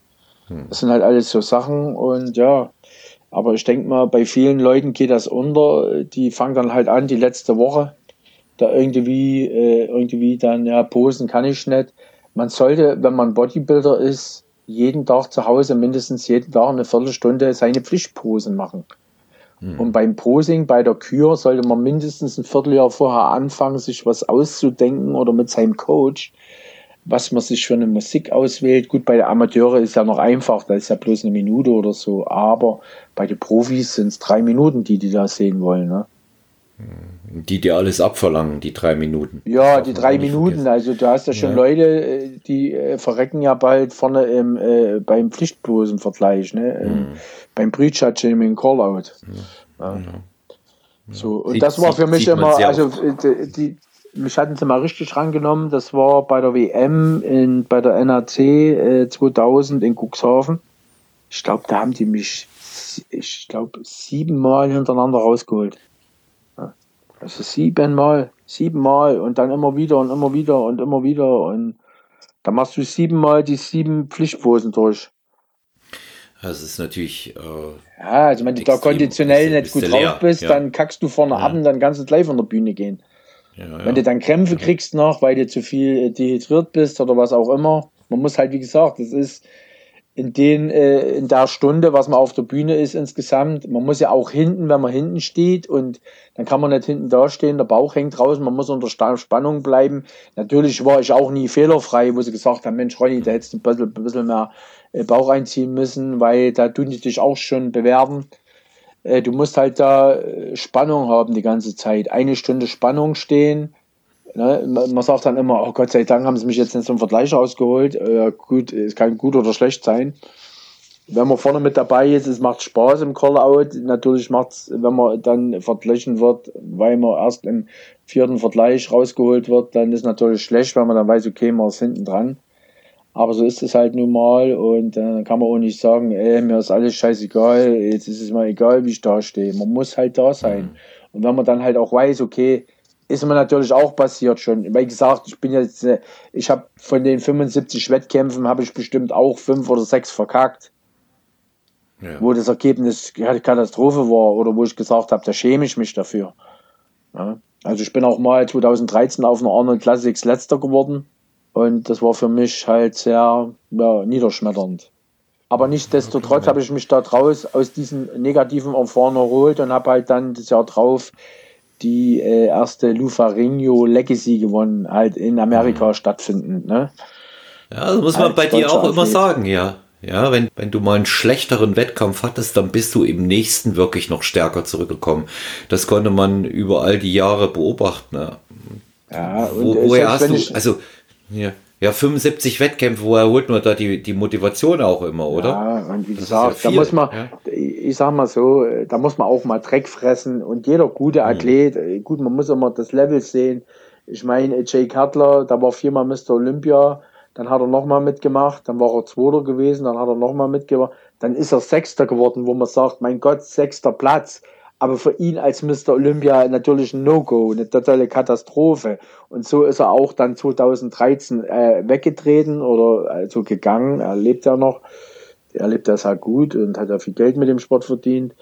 Hm. Das sind halt alles so Sachen und ja, aber ich denke mal, bei vielen Leuten geht das unter. Die fangen dann halt an, die letzte Woche da irgendwie, äh, irgendwie dann, ja, posen kann ich nicht. Man sollte, wenn man Bodybuilder ist, jeden Tag zu Hause mindestens jeden Tag eine Viertelstunde seine Pflichtposen machen. Hm. Und beim Posing, bei der Kür, sollte man mindestens ein Vierteljahr vorher anfangen, sich was auszudenken oder mit seinem Coach, was man sich für eine Musik auswählt. Gut, bei den Amateuren ist ja noch einfach, da ist ja bloß eine Minute oder so, aber bei den Profis sind es drei Minuten, die die da sehen wollen. Ne? Die dir alles abverlangen, die drei Minuten. Ja, die drei Minuten. Also du hast ja schon ja. Leute, äh, die äh, verrecken ja bald vorne im, äh, beim Pflichtposenvergleich, ne? Mhm. beim Preacher im Callout. Ja. Ja. So, und sieht, das war für mich immer, also äh, die, mich hatten sie mal richtig rangenommen. Das war bei der WM in, bei der NAC äh, 2000 in Cuxhaven. Ich glaube, da haben die mich, ich glaube, siebenmal hintereinander rausgeholt. Also siebenmal, siebenmal und dann immer wieder und immer wieder und immer wieder und da machst du siebenmal die sieben Pflichtposen durch. Das ist natürlich. Äh, ja, also wenn du da konditionell nicht gut drauf bist, ja. dann kackst du vorne ja. ab und dann kannst du gleich von der Bühne gehen. Ja, Wenn du dann Krämpfe kriegst noch, weil du zu viel dehydriert bist oder was auch immer. Man muss halt, wie gesagt, das ist, in den äh, in der Stunde, was man auf der Bühne ist insgesamt. Man muss ja auch hinten, wenn man hinten steht und dann kann man nicht hinten dastehen, der Bauch hängt draußen, man muss unter Spannung bleiben. Natürlich war ich auch nie fehlerfrei, wo sie gesagt haben, Mensch Ronny, da hättest du ein bisschen, ein bisschen mehr äh, Bauch einziehen müssen, weil da tun die dich auch schon bewerben. Äh, du musst halt da äh, Spannung haben die ganze Zeit. Eine Stunde Spannung stehen. Ne? Man sagt dann immer, oh Gott sei Dank haben sie mich jetzt nicht zum Vergleich rausgeholt. Äh, gut, es kann gut oder schlecht sein. Wenn man vorne mit dabei ist, es macht Spaß im Callout. Natürlich macht es, wenn man dann verglichen wird, weil man erst im vierten Vergleich rausgeholt wird, dann ist natürlich schlecht, wenn man dann weiß, okay, man ist hinten dran. Aber so ist es halt nun mal und äh, dann kann man auch nicht sagen, ey, mir ist alles scheißegal, jetzt ist es mal egal, wie ich da stehe. Man muss halt da sein. Mhm. Und wenn man dann halt auch weiß, okay, ist mir natürlich auch passiert schon. Wie gesagt, ich bin jetzt, äh, ich habe von den 75 Wettkämpfen habe ich bestimmt auch fünf oder sechs verkackt. Ja. Wo das Ergebnis Katastrophe war oder wo ich gesagt habe, da schäme ich mich dafür. Ja. Also ich bin auch mal 2013 auf einer Arnold Classics letzter geworden. Und das war für mich halt sehr ja, niederschmetternd. Aber nichtsdestotrotz habe ich mich da draus aus diesem negativen Erfahrung erholt und habe halt dann das Jahr drauf die äh, erste Lufarinho Legacy gewonnen, halt in Amerika mhm. stattfindend. Ne? Ja, das muss man Als bei dir auch Athlet. immer sagen, ja. Ja, wenn, wenn du mal einen schlechteren Wettkampf hattest, dann bist du im nächsten wirklich noch stärker zurückgekommen. Das konnte man über all die Jahre beobachten. Ne? Ja, Wo, woher hast du, also ja. Ja, 75 Wettkämpfe, woher holt man da die, die Motivation auch immer, oder? Ja, und wie gesagt, ja da muss man, ja? Ich sag mal so, da muss man auch mal Dreck fressen und jeder gute mhm. Athlet, mhm. gut, man muss immer das Level sehen. Ich meine, Jay Cutler, da war viermal Mr. Olympia, dann hat er nochmal mitgemacht, dann war er Zweiter gewesen, dann hat er nochmal mitgemacht, dann ist er Sechster geworden, wo man sagt, mein Gott, sechster Platz aber für ihn als Mr. Olympia natürlich ein No-Go, eine totale Katastrophe. Und so ist er auch dann 2013 äh, weggetreten oder also gegangen. Er lebt ja noch. Er lebt ja sehr gut und hat ja viel Geld mit dem Sport verdient.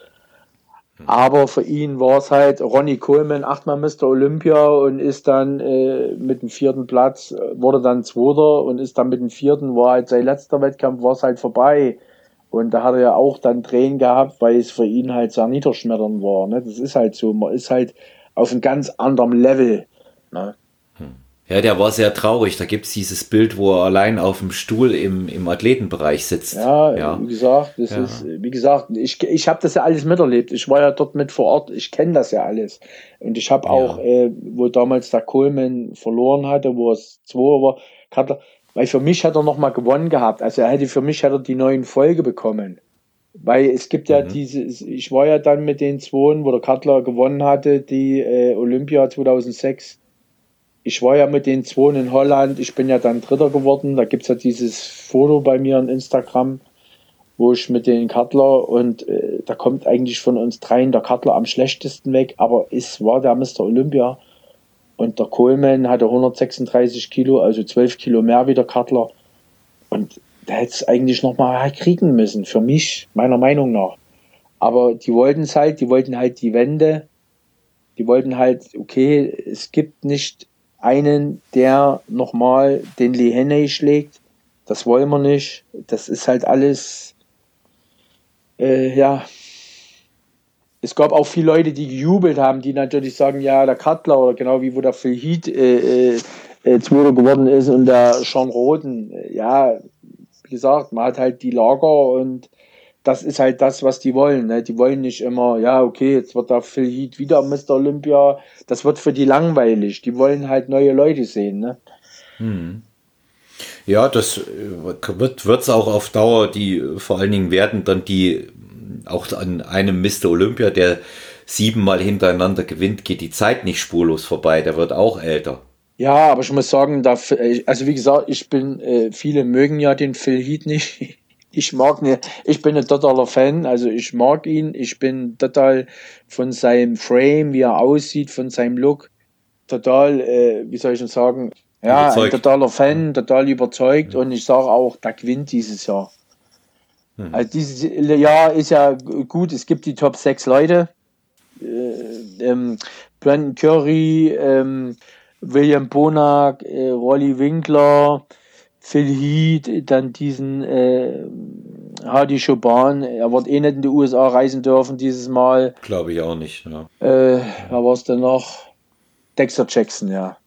Aber für ihn war es halt Ronnie Coleman, achtmal Mr. Olympia und ist dann äh, mit dem vierten Platz, wurde dann Zweiter und ist dann mit dem vierten, war halt sein letzter Wettkampf, war es halt vorbei. Und da hat er ja auch dann Tränen gehabt, weil es für ihn halt sehr niederschmetternd war. Ne? Das ist halt so, man ist halt auf einem ganz anderen Level. Ne? Ja, der war sehr traurig. Da gibt es dieses Bild, wo er allein auf dem Stuhl im, im Athletenbereich sitzt. Ja, ja. wie gesagt, das ja. ist, wie gesagt, ich, ich habe das ja alles miterlebt. Ich war ja dort mit vor Ort, ich kenne das ja alles. Und ich habe auch, ja. äh, wo damals der Coleman verloren hatte, wo es zwei war, weil für mich hat er nochmal gewonnen gehabt. Also er hätte für mich hätte er die neuen Folge bekommen. Weil es gibt ja mhm. diese, ich war ja dann mit den zwei, wo der Cutler gewonnen hatte, die äh, Olympia 2006. Ich war ja mit den zwei in Holland, ich bin ja dann Dritter geworden. Da gibt es ja dieses Foto bei mir on Instagram, wo ich mit den Cutler und äh, da kommt eigentlich von uns dreien der Cutler am schlechtesten weg, aber es war der Mr. Olympia. Und der Coleman hatte 136 Kilo, also 12 Kilo mehr wie der Cutler. Und der hätte es eigentlich nochmal kriegen müssen, für mich, meiner Meinung nach. Aber die wollten es halt, die wollten halt die Wende. Die wollten halt, okay, es gibt nicht einen, der nochmal den Lee Henney schlägt. Das wollen wir nicht. Das ist halt alles, äh, ja, es gab auch viele Leute, die gejubelt haben, die natürlich sagen, ja, der Cutler oder genau wie wo der Phil Heath äh, äh, äh, Zweiter geworden ist und der Sean Roden. Ja, wie gesagt, man hat halt die Lager und das ist halt das, was die wollen. Ne? Die wollen nicht immer, ja, okay, jetzt wird der Phil Heath wieder Mr. Olympia. Das wird für die langweilig. Die wollen halt neue Leute sehen. Ne? Hm. Ja, das äh, wird es auch auf Dauer, die vor allen Dingen werden dann die auch an einem Mr. Olympia, der siebenmal hintereinander gewinnt, geht die Zeit nicht spurlos vorbei. Der wird auch älter. Ja, aber ich muss sagen, da, also wie gesagt, ich bin, äh, viele mögen ja den Phil Heath nicht. Ich mag ne, ich bin ein totaler Fan, also ich mag ihn, ich bin total von seinem Frame, wie er aussieht, von seinem Look, total, äh, wie soll ich denn sagen, ja, überzeugt. ein totaler Fan, total überzeugt und ich sage auch, der gewinnt dieses Jahr. Mhm. Also dieses Jahr ist ja gut, es gibt die Top 6 Leute. Äh, ähm, Brandon Curry, ähm, William Bonak, äh, Rolly Winkler, Phil Heath, dann diesen äh, Hadi Choban, er wird eh nicht in die USA reisen dürfen dieses Mal. Glaube ich auch nicht. Ja. Äh, wer war es denn noch? Dexter Jackson, ja.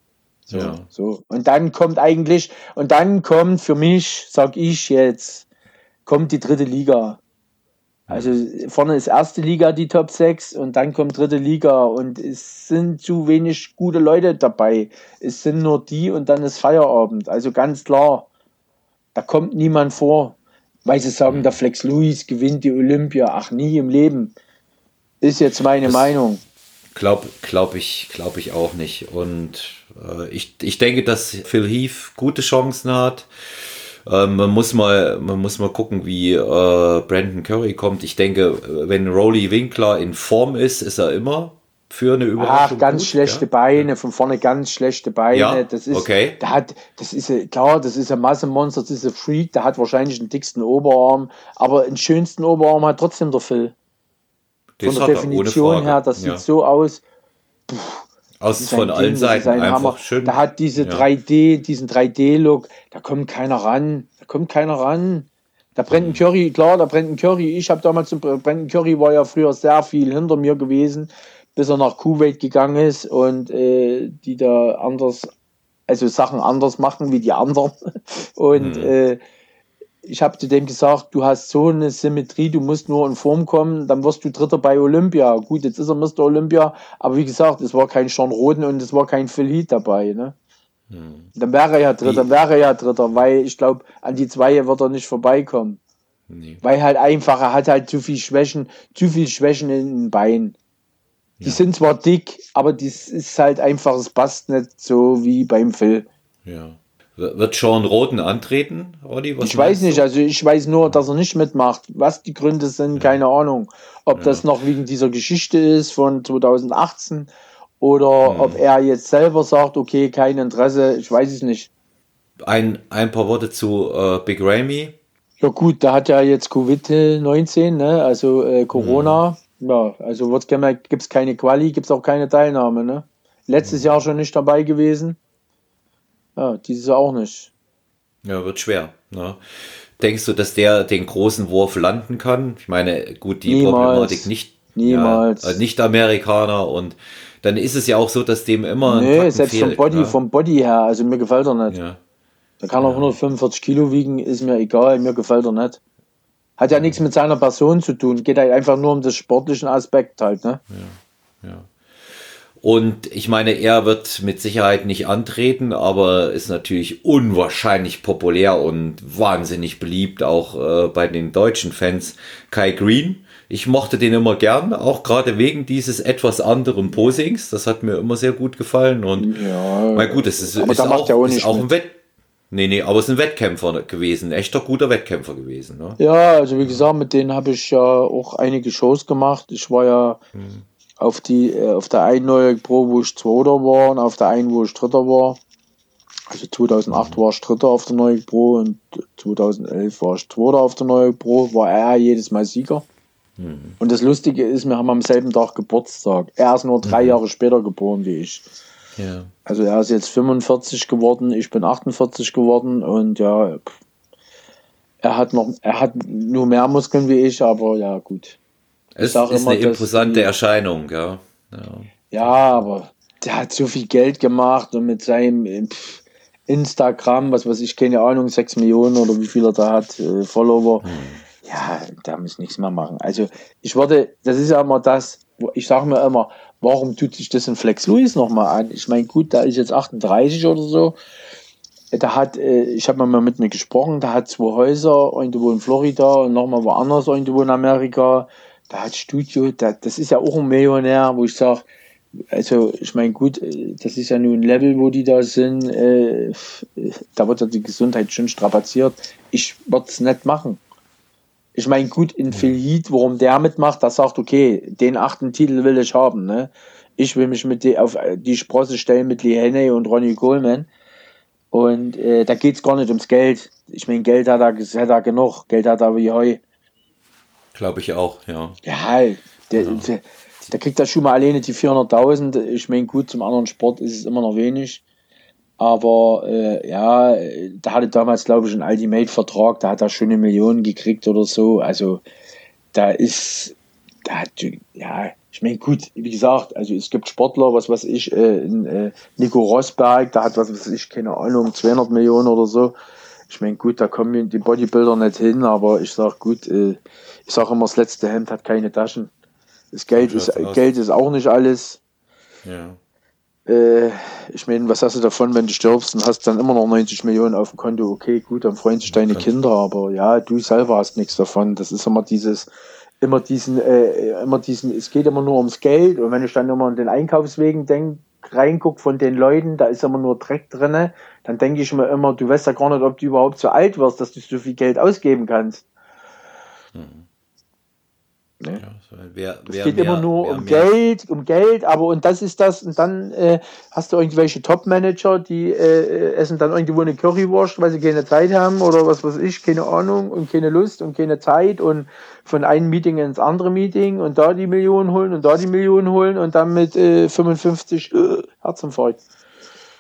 So, ja. so. Und dann kommt eigentlich, und dann kommt für mich, sag ich jetzt, kommt die dritte Liga. Also vorne ist erste Liga die Top 6 und dann kommt dritte Liga und es sind zu wenig gute Leute dabei. Es sind nur die und dann ist Feierabend. Also ganz klar, da kommt niemand vor, weil sie sagen, der Flex Lewis gewinnt die Olympia. Ach, nie im Leben. Ist jetzt meine das Meinung. Glaube glaub ich, glaub ich auch nicht. Und äh, ich, ich denke, dass Phil Heath gute Chancen hat. Äh, man, muss mal, man muss mal gucken, wie äh, Brandon Curry kommt. Ich denke, wenn Rolly Winkler in Form ist, ist er immer für eine Überraschung. Ach, ganz gut, schlechte ja? Beine, von vorne ganz schlechte Beine. Ja? Das ist, okay. Der hat, das ist klar, das ist ein Massenmonster, das ist ein Freak, der hat wahrscheinlich den dicksten Oberarm, aber den schönsten Oberarm hat trotzdem der Phil. Das von der Definition her, das ja. sieht so aus. Puh, aus von Ding, allen Seiten einfach Hammer. schön. Da hat diese ja. 3D, diesen 3D-Look, da kommt keiner ran. Da kommt keiner ran. Da brennt ein Curry, klar, da brennt ein Curry. Ich habe damals, Brandon Curry war ja früher sehr viel hinter mir gewesen, bis er nach Kuwait gegangen ist und äh, die da anders, also Sachen anders machen wie die anderen. Und mhm. äh, ich habe zu dem gesagt, du hast so eine Symmetrie, du musst nur in Form kommen, dann wirst du Dritter bei Olympia. Gut, jetzt ist er Mr. Olympia, aber wie gesagt, es war kein Sean Roden und es war kein Phil Heath dabei. Ne? Hm. Dann wäre er ja Dritter, wie? wäre er ja Dritter, weil ich glaube, an die zwei wird er nicht vorbeikommen. Nee. Weil halt einfach, er hat halt zu viel Schwächen, zu viel Schwächen in den Beinen. Die ja. sind zwar dick, aber das ist halt einfach, es passt nicht so wie beim Phil. Ja. Wird Sean Roden antreten, Roddy? ich weiß nicht, also ich weiß nur, dass er nicht mitmacht. Was die Gründe sind, ja. keine Ahnung. Ob ja. das noch wegen dieser Geschichte ist von 2018 oder hm. ob er jetzt selber sagt, okay, kein Interesse, ich weiß es nicht. Ein, ein paar Worte zu äh, Big Ramy. Ja gut, da hat ja jetzt Covid-19, ne? also äh, Corona. Hm. Ja, also gibt es keine Quali, gibt es auch keine Teilnahme. Ne? Letztes hm. Jahr schon nicht dabei gewesen. Ja, dieses Jahr auch nicht. Ja, wird schwer. Ne? Denkst du, dass der den großen Wurf landen kann? Ich meine, gut, die Niemals. Problematik nicht, Niemals. Ja, äh, nicht Amerikaner und dann ist es ja auch so, dass dem immer. Nee, selbst fehlt, vom Body, ne? vom Body her, also mir gefällt er nicht. Ja. Da kann er ja. 145 Kilo wiegen, ist mir egal, mir gefällt er nicht. Hat ja nichts mit seiner Person zu tun, geht halt einfach nur um den sportlichen Aspekt halt, ne? Ja, ja. Und ich meine, er wird mit Sicherheit nicht antreten, aber ist natürlich unwahrscheinlich populär und wahnsinnig beliebt, auch äh, bei den deutschen Fans. Kai Green, ich mochte den immer gern, auch gerade wegen dieses etwas anderen Posings. Das hat mir immer sehr gut gefallen. Und ja, mein gut, es ist, ist, auch, auch, ist auch ein Wett. Nee, nee, aber es ist ein Wettkämpfer gewesen, ein echter guter Wettkämpfer gewesen. Ne? Ja, also wie gesagt, mit denen habe ich ja auch einige Shows gemacht. Ich war ja hm auf die äh, auf der einen neue Pro, wo ich Zweiter war und auf der einen, wo ich Dritter war. Also 2008 war ich Dritter auf der neue Pro und 2011 war ich Zweiter auf der neue Pro, war er jedes Mal Sieger. Mhm. Und das Lustige ist, wir haben am selben Tag Geburtstag. Er ist nur drei mhm. Jahre später geboren wie ich. Ja. Also er ist jetzt 45 geworden, ich bin 48 geworden und ja, er hat noch, er hat nur mehr Muskeln wie ich, aber ja, gut. Es ist immer, eine imposante die, Erscheinung, ja. ja. ja. aber der hat so viel Geld gemacht und mit seinem äh, Instagram, was weiß ich, keine Ahnung, 6 Millionen oder wie viel er da hat, äh, Follower. Hm. Ja, da muss nichts mehr machen. Also ich würde, das ist ja immer das, ich sage mir immer, warum tut sich das in Flex Louis nochmal an? Ich meine, gut, da ist jetzt 38 oder so. Da hat, äh, ich habe mal mit mir gesprochen, da hat zwei Häuser, irgendwo in Florida und nochmal woanders, irgendwo in Amerika da hat Studio, da, das ist ja auch ein Millionär, wo ich sage, also ich meine, gut, äh, das ist ja nur ein Level, wo die da sind, äh, da wird ja die Gesundheit schon strapaziert. Ich würde es nicht machen. Ich meine, gut, in Phil Heath, warum der mitmacht, der sagt, okay, den achten Titel will ich haben. Ne? Ich will mich mit die, auf die Sprosse stellen mit Lee Henney und Ronnie Coleman. Und äh, da es gar nicht ums Geld. Ich meine, Geld hat er, hat er genug, Geld hat er wie Heu. Glaube ich auch, ja. Ja, der, ja. der, der kriegt da schon mal alleine die 400.000. Ich meine, gut, zum anderen Sport ist es immer noch wenig. Aber äh, ja, da hatte damals, glaube ich, einen Ultimate-Vertrag, da hat er schon eine Million gekriegt oder so. Also da ist, da hat, ja, ich meine, gut, wie gesagt, also es gibt Sportler, was weiß ich, äh, äh, Nico Rosberg, der hat, was weiß ich, keine Ahnung, 200 Millionen oder so. Ich meine, gut, da kommen die Bodybuilder nicht hin, aber ich sag gut, äh, ich sage immer, das letzte Hemd hat keine Taschen. Das Geld, ist, Geld ist auch nicht alles. Ja. Äh, ich meine, was hast du davon, wenn du stirbst und hast dann immer noch 90 Millionen auf dem Konto? Okay, gut, dann freuen sich deine Kinder, aber ja, du selber hast nichts davon. Das ist immer dieses, immer diesen, äh, immer diesen, es geht immer nur ums Geld und wenn ich dann immer in den Einkaufswegen denk, reinguck von den Leuten, da ist immer nur Dreck drinne, dann denke ich mir immer, du weißt ja gar nicht, ob du überhaupt so alt wirst, dass du so viel Geld ausgeben kannst. Mhm. Ne? Ja, wer, wer es geht mehr, immer nur um mehr. Geld, um Geld, aber und das ist das, und dann äh, hast du irgendwelche Top-Manager, die äh, essen dann irgendwo eine Currywurst, weil sie keine Zeit haben oder was weiß ich, keine Ahnung und keine Lust und keine Zeit und von einem Meeting ins andere Meeting und da die Millionen holen und da die Millionen holen und dann mit äh, 55 äh, Herzinfarkt.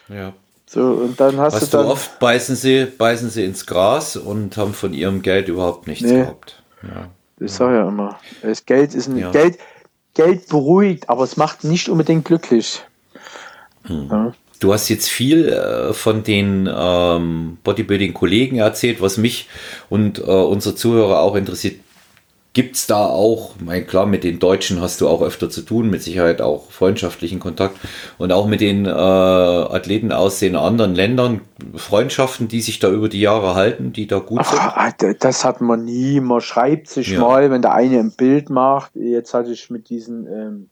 Ja. So, und dann hast weißt du dann. oft beißen sie, beißen sie ins Gras und haben von ihrem Geld überhaupt nichts nee. gehabt. Ja. Ich sage ja immer, das Geld ist ein ja. Geld, Geld beruhigt, aber es macht nicht unbedingt glücklich. Hm. Ja. Du hast jetzt viel äh, von den ähm, Bodybuilding-Kollegen erzählt, was mich und äh, unsere Zuhörer auch interessiert. Gibt es da auch, mein, klar, mit den Deutschen hast du auch öfter zu tun, mit Sicherheit auch freundschaftlichen Kontakt und auch mit den äh, Athleten aus den anderen Ländern, Freundschaften, die sich da über die Jahre halten, die da gut sind? Ach, das hat man nie. Man schreibt sich ja. mal, wenn der eine ein Bild macht. Jetzt hatte ich mit diesem ähm,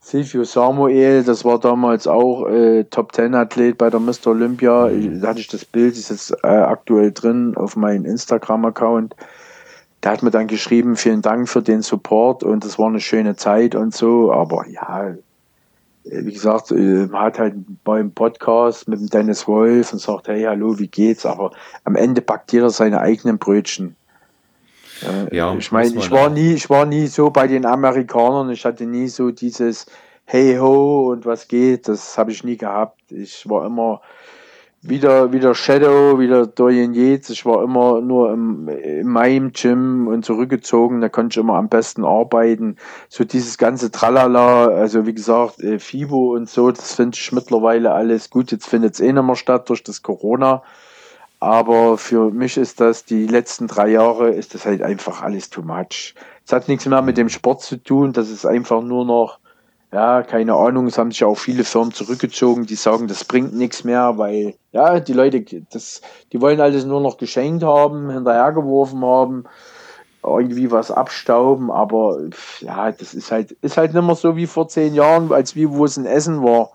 Silvio Samuel, das war damals auch äh, Top Ten Athlet bei der Mr. Olympia. Mhm. Da hatte ich das Bild, ist jetzt äh, aktuell drin auf meinem Instagram-Account der hat mir dann geschrieben, vielen Dank für den Support und es war eine schöne Zeit und so, aber ja, äh, wie gesagt, äh, man hat halt beim Podcast mit dem Dennis Wolf und sagt, hey, hallo, wie geht's? Aber am Ende packt jeder seine eigenen Brötchen. Ja, ich meine, ich war nie, ich war nie so bei den Amerikanern, ich hatte nie so dieses Hey ho und was geht, das habe ich nie gehabt. Ich war immer wieder, wieder Shadow, wieder Dorian Yates. Ich war immer nur im, in meinem Gym und zurückgezogen. Da konnte ich immer am besten arbeiten. So dieses ganze Tralala, also wie gesagt, äh, FIBO und so, das finde ich mittlerweile alles gut. Jetzt findet es eh nicht mehr statt durch das Corona. Aber für mich ist das, die letzten drei Jahre, ist das halt einfach alles too much. Es hat nichts mehr mit dem Sport zu tun. Das ist einfach nur noch, ja, keine Ahnung, es haben sich auch viele Firmen zurückgezogen, die sagen, das bringt nichts mehr, weil, ja, die Leute, das, die wollen alles nur noch geschenkt haben, hinterhergeworfen haben, irgendwie was abstauben, aber ja, das ist halt, ist halt nicht mehr so wie vor zehn Jahren, als wie wo es in Essen war.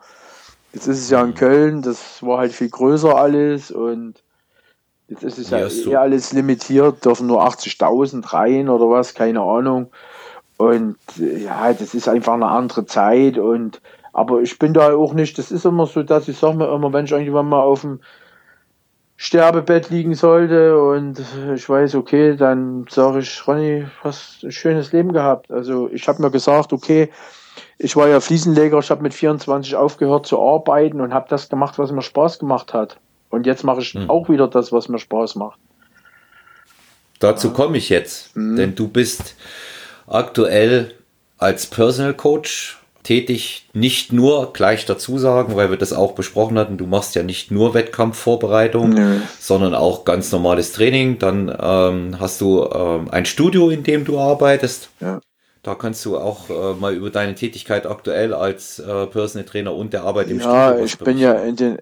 Jetzt ist es ja in Köln, das war halt viel größer alles und jetzt ist es ja, ja so. alles limitiert, dürfen nur 80.000 rein oder was, keine Ahnung. Und ja, das ist einfach eine andere Zeit und aber ich bin da auch nicht, das ist immer so, dass ich sage mir immer, wenn ich irgendwann mal auf dem Sterbebett liegen sollte und ich weiß, okay, dann sage ich, Ronny, hast ein schönes Leben gehabt. Also ich habe mir gesagt, okay, ich war ja Fliesenleger, ich habe mit 24 aufgehört zu arbeiten und habe das gemacht, was mir Spaß gemacht hat. Und jetzt mache ich hm. auch wieder das, was mir Spaß macht. Dazu komme ich jetzt, hm. denn du bist aktuell als Personal Coach tätig, nicht nur gleich dazu sagen, weil wir das auch besprochen hatten, du machst ja nicht nur Wettkampfvorbereitung, nee. sondern auch ganz normales Training. Dann ähm, hast du ähm, ein Studio, in dem du arbeitest. Ja. Da kannst du auch äh, mal über deine Tätigkeit aktuell als äh, Personal Trainer und der Arbeit im ja, Studio. Ja, ich bin ja in den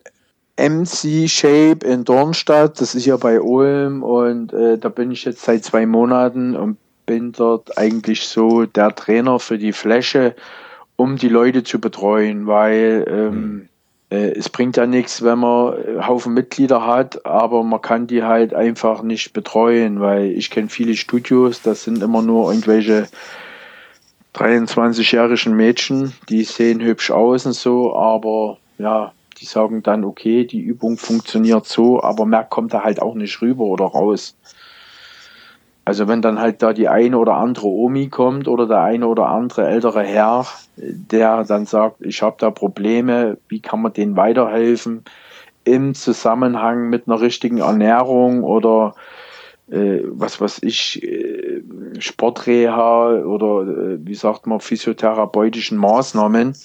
MC Shape in Dornstadt, das ist ja bei Ulm und äh, da bin ich jetzt seit zwei Monaten und bin dort eigentlich so der Trainer für die Fläche, um die Leute zu betreuen, weil ähm, mhm. äh, es bringt ja nichts, wenn man einen Haufen Mitglieder hat, aber man kann die halt einfach nicht betreuen, weil ich kenne viele Studios, das sind immer nur irgendwelche 23-jährigen Mädchen, die sehen hübsch aus und so, aber ja, die sagen dann, okay, die Übung funktioniert so, aber mehr kommt da halt auch nicht rüber oder raus. Also wenn dann halt da die eine oder andere Omi kommt oder der eine oder andere ältere Herr, der dann sagt, ich habe da Probleme, wie kann man denen weiterhelfen? im Zusammenhang mit einer richtigen Ernährung oder äh, was weiß ich, äh, Sportreha oder äh, wie sagt man, physiotherapeutischen Maßnahmen,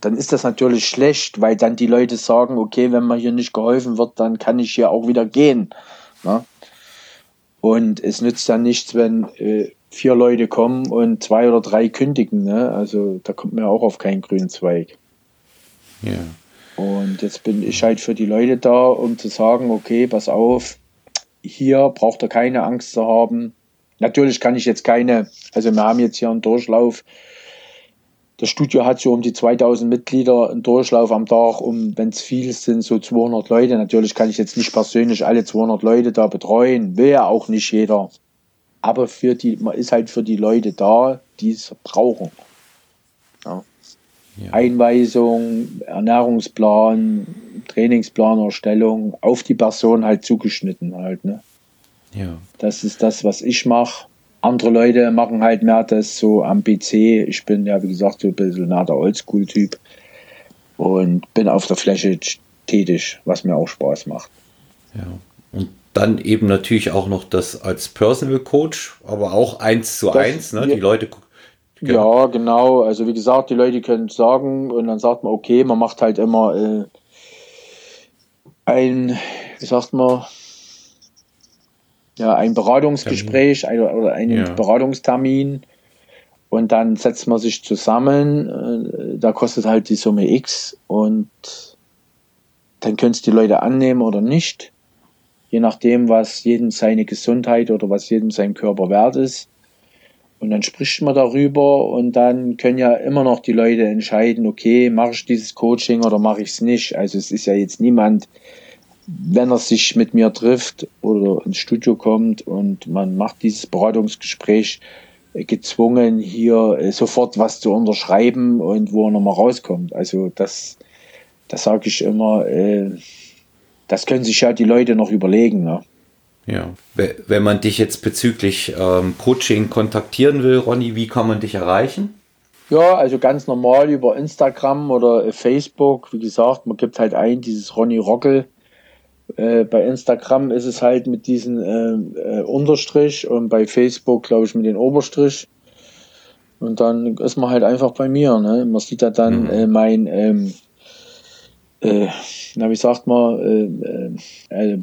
dann ist das natürlich schlecht, weil dann die Leute sagen, okay, wenn mir hier nicht geholfen wird, dann kann ich hier auch wieder gehen. Ne? Und es nützt dann nichts, wenn äh, vier Leute kommen und zwei oder drei kündigen. Ne? Also da kommt man ja auch auf keinen grünen Zweig. Ja. Und jetzt bin ich halt für die Leute da, um zu sagen, okay, pass auf, hier braucht er keine Angst zu haben. Natürlich kann ich jetzt keine, also wir haben jetzt hier einen Durchlauf. Das Studio hat so um die 2000 Mitglieder einen Durchlauf am Tag, um, wenn es viel sind, so 200 Leute. Natürlich kann ich jetzt nicht persönlich alle 200 Leute da betreuen, will ja auch nicht jeder. Aber für die, man ist halt für die Leute da, die es brauchen. Ja. Ja. Einweisung, Ernährungsplan, Trainingsplanerstellung auf die Person halt zugeschnitten halt. Ne? Ja. Das ist das, was ich mache. Andere Leute machen halt mehr das so am PC. Ich bin ja, wie gesagt, so ein bisschen mehr der Oldschool-Typ und bin auf der Fläche tätig, was mir auch Spaß macht. Ja. Und dann eben natürlich auch noch das als Personal Coach, aber auch eins zu das, eins, ne? Die Leute Genau. Ja, genau. Also wie gesagt, die Leute können sagen und dann sagt man, okay, man macht halt immer äh, ein, wie sagt man, ja, ein Beratungsgespräch ein, oder einen ja. Beratungstermin und dann setzt man sich zusammen. Äh, da kostet halt die Summe X und dann können es die Leute annehmen oder nicht. Je nachdem, was jedem seine Gesundheit oder was jedem sein Körper wert ist. Und dann spricht man darüber und dann können ja immer noch die Leute entscheiden, okay, mache ich dieses Coaching oder mache ich es nicht. Also es ist ja jetzt niemand, wenn er sich mit mir trifft oder ins Studio kommt und man macht dieses Beratungsgespräch, äh, gezwungen, hier äh, sofort was zu unterschreiben und wo er nochmal rauskommt. Also das, das sage ich immer, äh, das können sich ja die Leute noch überlegen. Ne? Ja, wenn man dich jetzt bezüglich ähm, Coaching kontaktieren will, Ronny, wie kann man dich erreichen? Ja, also ganz normal über Instagram oder Facebook. Wie gesagt, man gibt halt ein, dieses Ronny Rockel. Äh, bei Instagram ist es halt mit diesem äh, äh, Unterstrich und bei Facebook, glaube ich, mit dem Oberstrich. Und dann ist man halt einfach bei mir. Ne? Man sieht ja dann mhm. äh, mein ähm, äh, na, wie sagt man,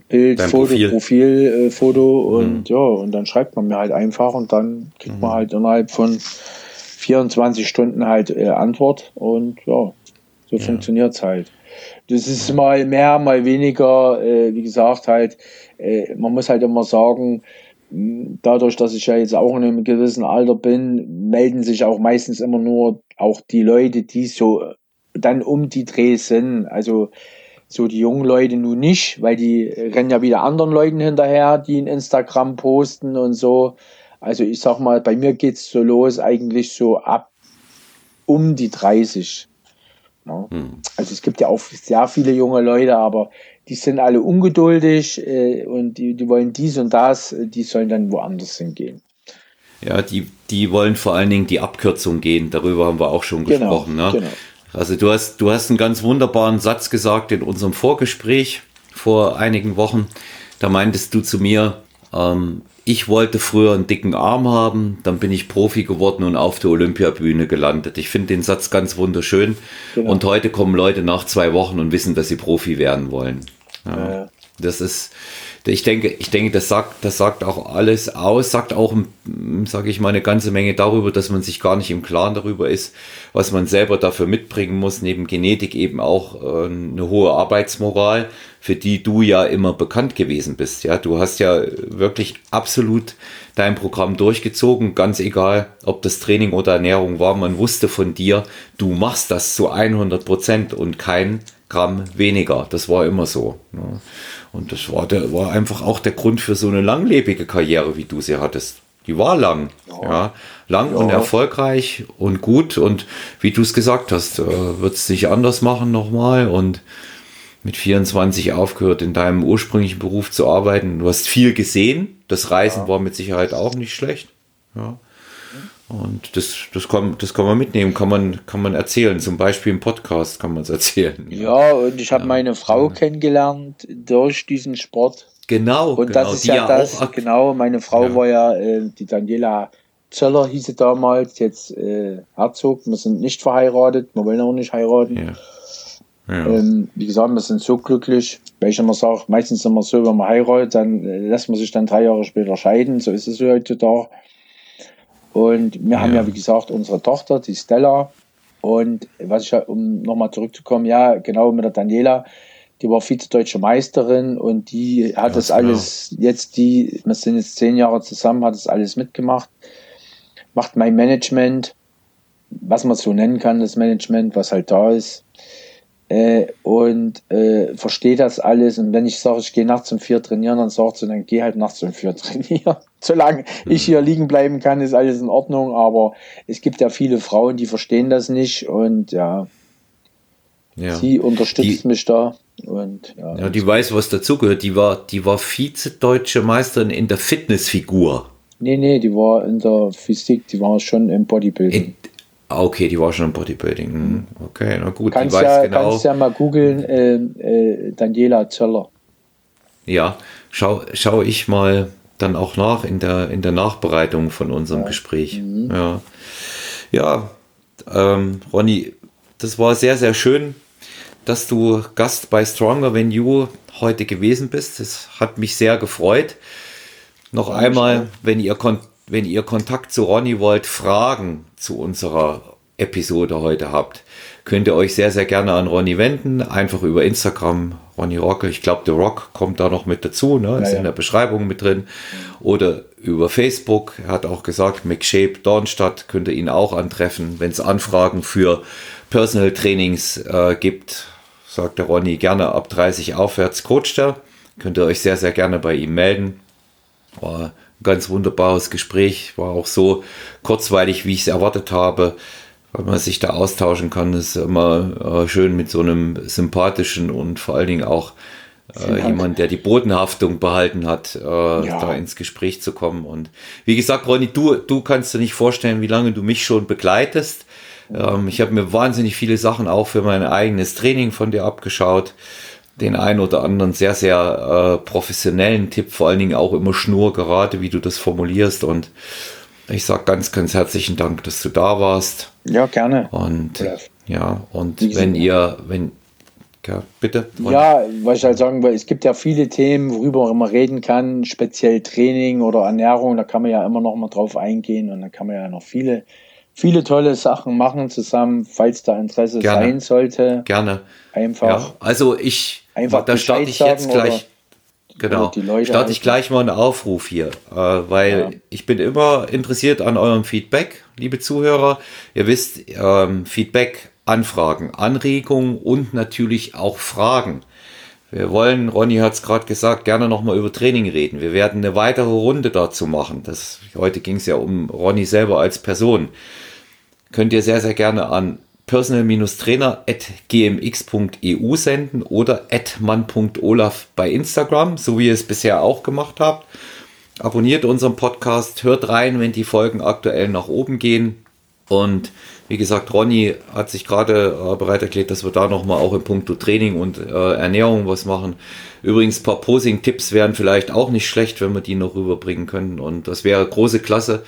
Bild, Dein Foto, Profil, Profil Foto und mhm. ja, und dann schreibt man mir halt einfach und dann kriegt mhm. man halt innerhalb von 24 Stunden halt Antwort und ja, so ja. funktioniert's halt. Das ist mal mehr, mal weniger, äh, wie gesagt, halt, äh, man muss halt immer sagen, dadurch, dass ich ja jetzt auch in einem gewissen Alter bin, melden sich auch meistens immer nur auch die Leute, die so dann um die Dreh sind. Also so die jungen Leute nun nicht, weil die rennen ja wieder anderen Leuten hinterher, die in Instagram posten und so. Also ich sag mal, bei mir geht's so los eigentlich so ab um die 30. Ja. Hm. Also es gibt ja auch sehr viele junge Leute, aber die sind alle ungeduldig äh, und die, die wollen dies und das, die sollen dann woanders hingehen. Ja, die, die wollen vor allen Dingen die Abkürzung gehen. Darüber haben wir auch schon genau, gesprochen. Ne? Genau. Also du hast, du hast einen ganz wunderbaren Satz gesagt in unserem Vorgespräch vor einigen Wochen. Da meintest du zu mir, ähm, ich wollte früher einen dicken Arm haben, dann bin ich Profi geworden und auf der Olympiabühne gelandet. Ich finde den Satz ganz wunderschön. Genau. Und heute kommen Leute nach zwei Wochen und wissen, dass sie Profi werden wollen. Ja, ja. Das ist, ich denke, ich denke, das sagt, das sagt auch alles aus, sagt auch, sage ich mal, eine ganze Menge darüber, dass man sich gar nicht im Klaren darüber ist, was man selber dafür mitbringen muss, neben Genetik eben auch äh, eine hohe Arbeitsmoral, für die du ja immer bekannt gewesen bist. Ja, du hast ja wirklich absolut dein Programm durchgezogen, ganz egal, ob das Training oder Ernährung war. Man wusste von dir, du machst das zu 100 Prozent und kein Gramm weniger. Das war immer so. Ne? Und das war, der, war einfach auch der Grund für so eine langlebige Karriere, wie du sie hattest. Die war lang, ja, ja lang ja. und erfolgreich und gut. Und wie du es gesagt hast, äh, wird es nicht anders machen nochmal. Und mit 24 aufgehört, in deinem ursprünglichen Beruf zu arbeiten. Du hast viel gesehen. Das Reisen ja. war mit Sicherheit auch nicht schlecht. Ja. Und das, das, kann, das kann man mitnehmen, kann man, kann man erzählen. Zum Beispiel im Podcast kann man es erzählen. Ja, und ich habe ja. meine Frau kennengelernt durch diesen Sport. Genau. Und genau, das ist ja das, genau. Meine Frau ja. war ja äh, die Daniela Zöller, hieß sie damals, jetzt äh, Herzog. Wir sind nicht verheiratet, wir wollen auch nicht heiraten. Ja. Ähm, wie gesagt, wir sind so glücklich, weil ich immer sage, meistens immer so, wenn man heiratet, dann äh, lässt man sich dann drei Jahre später scheiden. So ist es heutzutage. Und wir ja. haben ja, wie gesagt, unsere Tochter, die Stella. Und was ich, um nochmal zurückzukommen, ja, genau mit der Daniela, die war Vize-Deutsche Meisterin und die hat ja, das alles, genau. jetzt die, wir sind jetzt zehn Jahre zusammen, hat das alles mitgemacht, macht mein Management, was man so nennen kann, das Management, was halt da ist äh, und äh, verstehe das alles. Und wenn ich sage, ich gehe nachts um vier trainieren, dann sagt sie, dann geh halt nachts um vier trainieren. Solange mhm. ich hier liegen bleiben kann, ist alles in Ordnung. Aber es gibt ja viele Frauen, die verstehen das nicht und ja, ja. sie unterstützt die, mich da. Und, ja, ja, die weiß, was dazugehört. Die war, die war Vize-Deutsche Meisterin in der Fitnessfigur. Nee, nee, die war in der Physik, die war schon im Bodybuilding. In, okay, die war schon im Bodybuilding. Hm, okay, na gut, kannst die weiß ja, genau. Kannst ja mal googeln, äh, äh, Daniela Zöller. Ja, schau, schau ich mal dann auch nach in der, in der Nachbereitung von unserem ja. Gespräch. Mhm. Ja, ja ähm, Ronny, das war sehr, sehr schön, dass du Gast bei Stronger Than You heute gewesen bist. Es hat mich sehr gefreut. Noch ja, einmal, wenn ihr Kontakt wenn ihr Kontakt zu Ronny wollt, Fragen zu unserer Episode heute habt, könnt ihr euch sehr, sehr gerne an Ronny wenden. Einfach über Instagram, Ronny Rocke. Ich glaube, The Rock kommt da noch mit dazu, ne? ist ja, ja. in der Beschreibung mit drin. Oder über Facebook. Er hat auch gesagt, McShape Dornstadt könnt ihr ihn auch antreffen. Wenn es Anfragen für Personal Trainings äh, gibt, sagt der Ronny gerne ab 30 aufwärts coacht er. Könnt ihr euch sehr, sehr gerne bei ihm melden. War ganz wunderbares Gespräch. War auch so kurzweilig, wie ich es erwartet habe, weil man sich da austauschen kann. Das ist immer äh, schön mit so einem sympathischen und vor allen Dingen auch äh, jemand, der die Bodenhaftung behalten hat, äh, ja. da ins Gespräch zu kommen. Und wie gesagt, Ronny, du, du kannst dir nicht vorstellen, wie lange du mich schon begleitest. Ähm, ich habe mir wahnsinnig viele Sachen auch für mein eigenes Training von dir abgeschaut den einen oder anderen sehr, sehr äh, professionellen Tipp, vor allen Dingen auch immer schnurgerade, wie du das formulierst. Und ich sage ganz, ganz herzlichen Dank, dass du da warst. Ja, gerne. Und ja, ja und wenn ihr, wenn, ja, bitte. Ja, was ich halt sagen will, es gibt ja viele Themen, worüber man reden kann, speziell Training oder Ernährung, da kann man ja immer noch mal drauf eingehen und da kann man ja noch viele, viele tolle Sachen machen zusammen, falls da Interesse Gerne. sein sollte. Gerne. Einfach. Ja, also ich, Einfach da starte ich jetzt gleich. Genau. Starte ich gleich mal einen Aufruf hier, äh, weil ja. ich bin immer interessiert an eurem Feedback, liebe Zuhörer. Ihr wisst, ähm, Feedback, Anfragen, Anregungen und natürlich auch Fragen. Wir wollen, Ronny hat es gerade gesagt, gerne nochmal über Training reden. Wir werden eine weitere Runde dazu machen. Das, heute ging es ja um Ronny selber als Person. Könnt ihr sehr, sehr gerne an personal-trainer.gmx.eu senden oder mann.olaf bei Instagram, so wie ihr es bisher auch gemacht habt. Abonniert unseren Podcast, hört rein, wenn die Folgen aktuell nach oben gehen. Und wie gesagt, Ronny hat sich gerade äh, bereit erklärt, dass wir da nochmal auch in puncto Training und äh, Ernährung was machen. Übrigens, ein paar Posing-Tipps wären vielleicht auch nicht schlecht, wenn wir die noch rüberbringen können. Und das wäre große Klasse,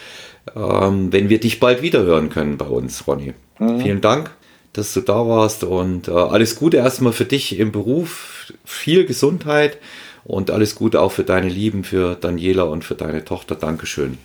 ähm, wenn wir dich bald wieder hören können bei uns, Ronny. Mhm. Vielen Dank, dass du da warst und äh, alles Gute erstmal für dich im Beruf, viel Gesundheit und alles Gute auch für deine Lieben, für Daniela und für deine Tochter. Dankeschön.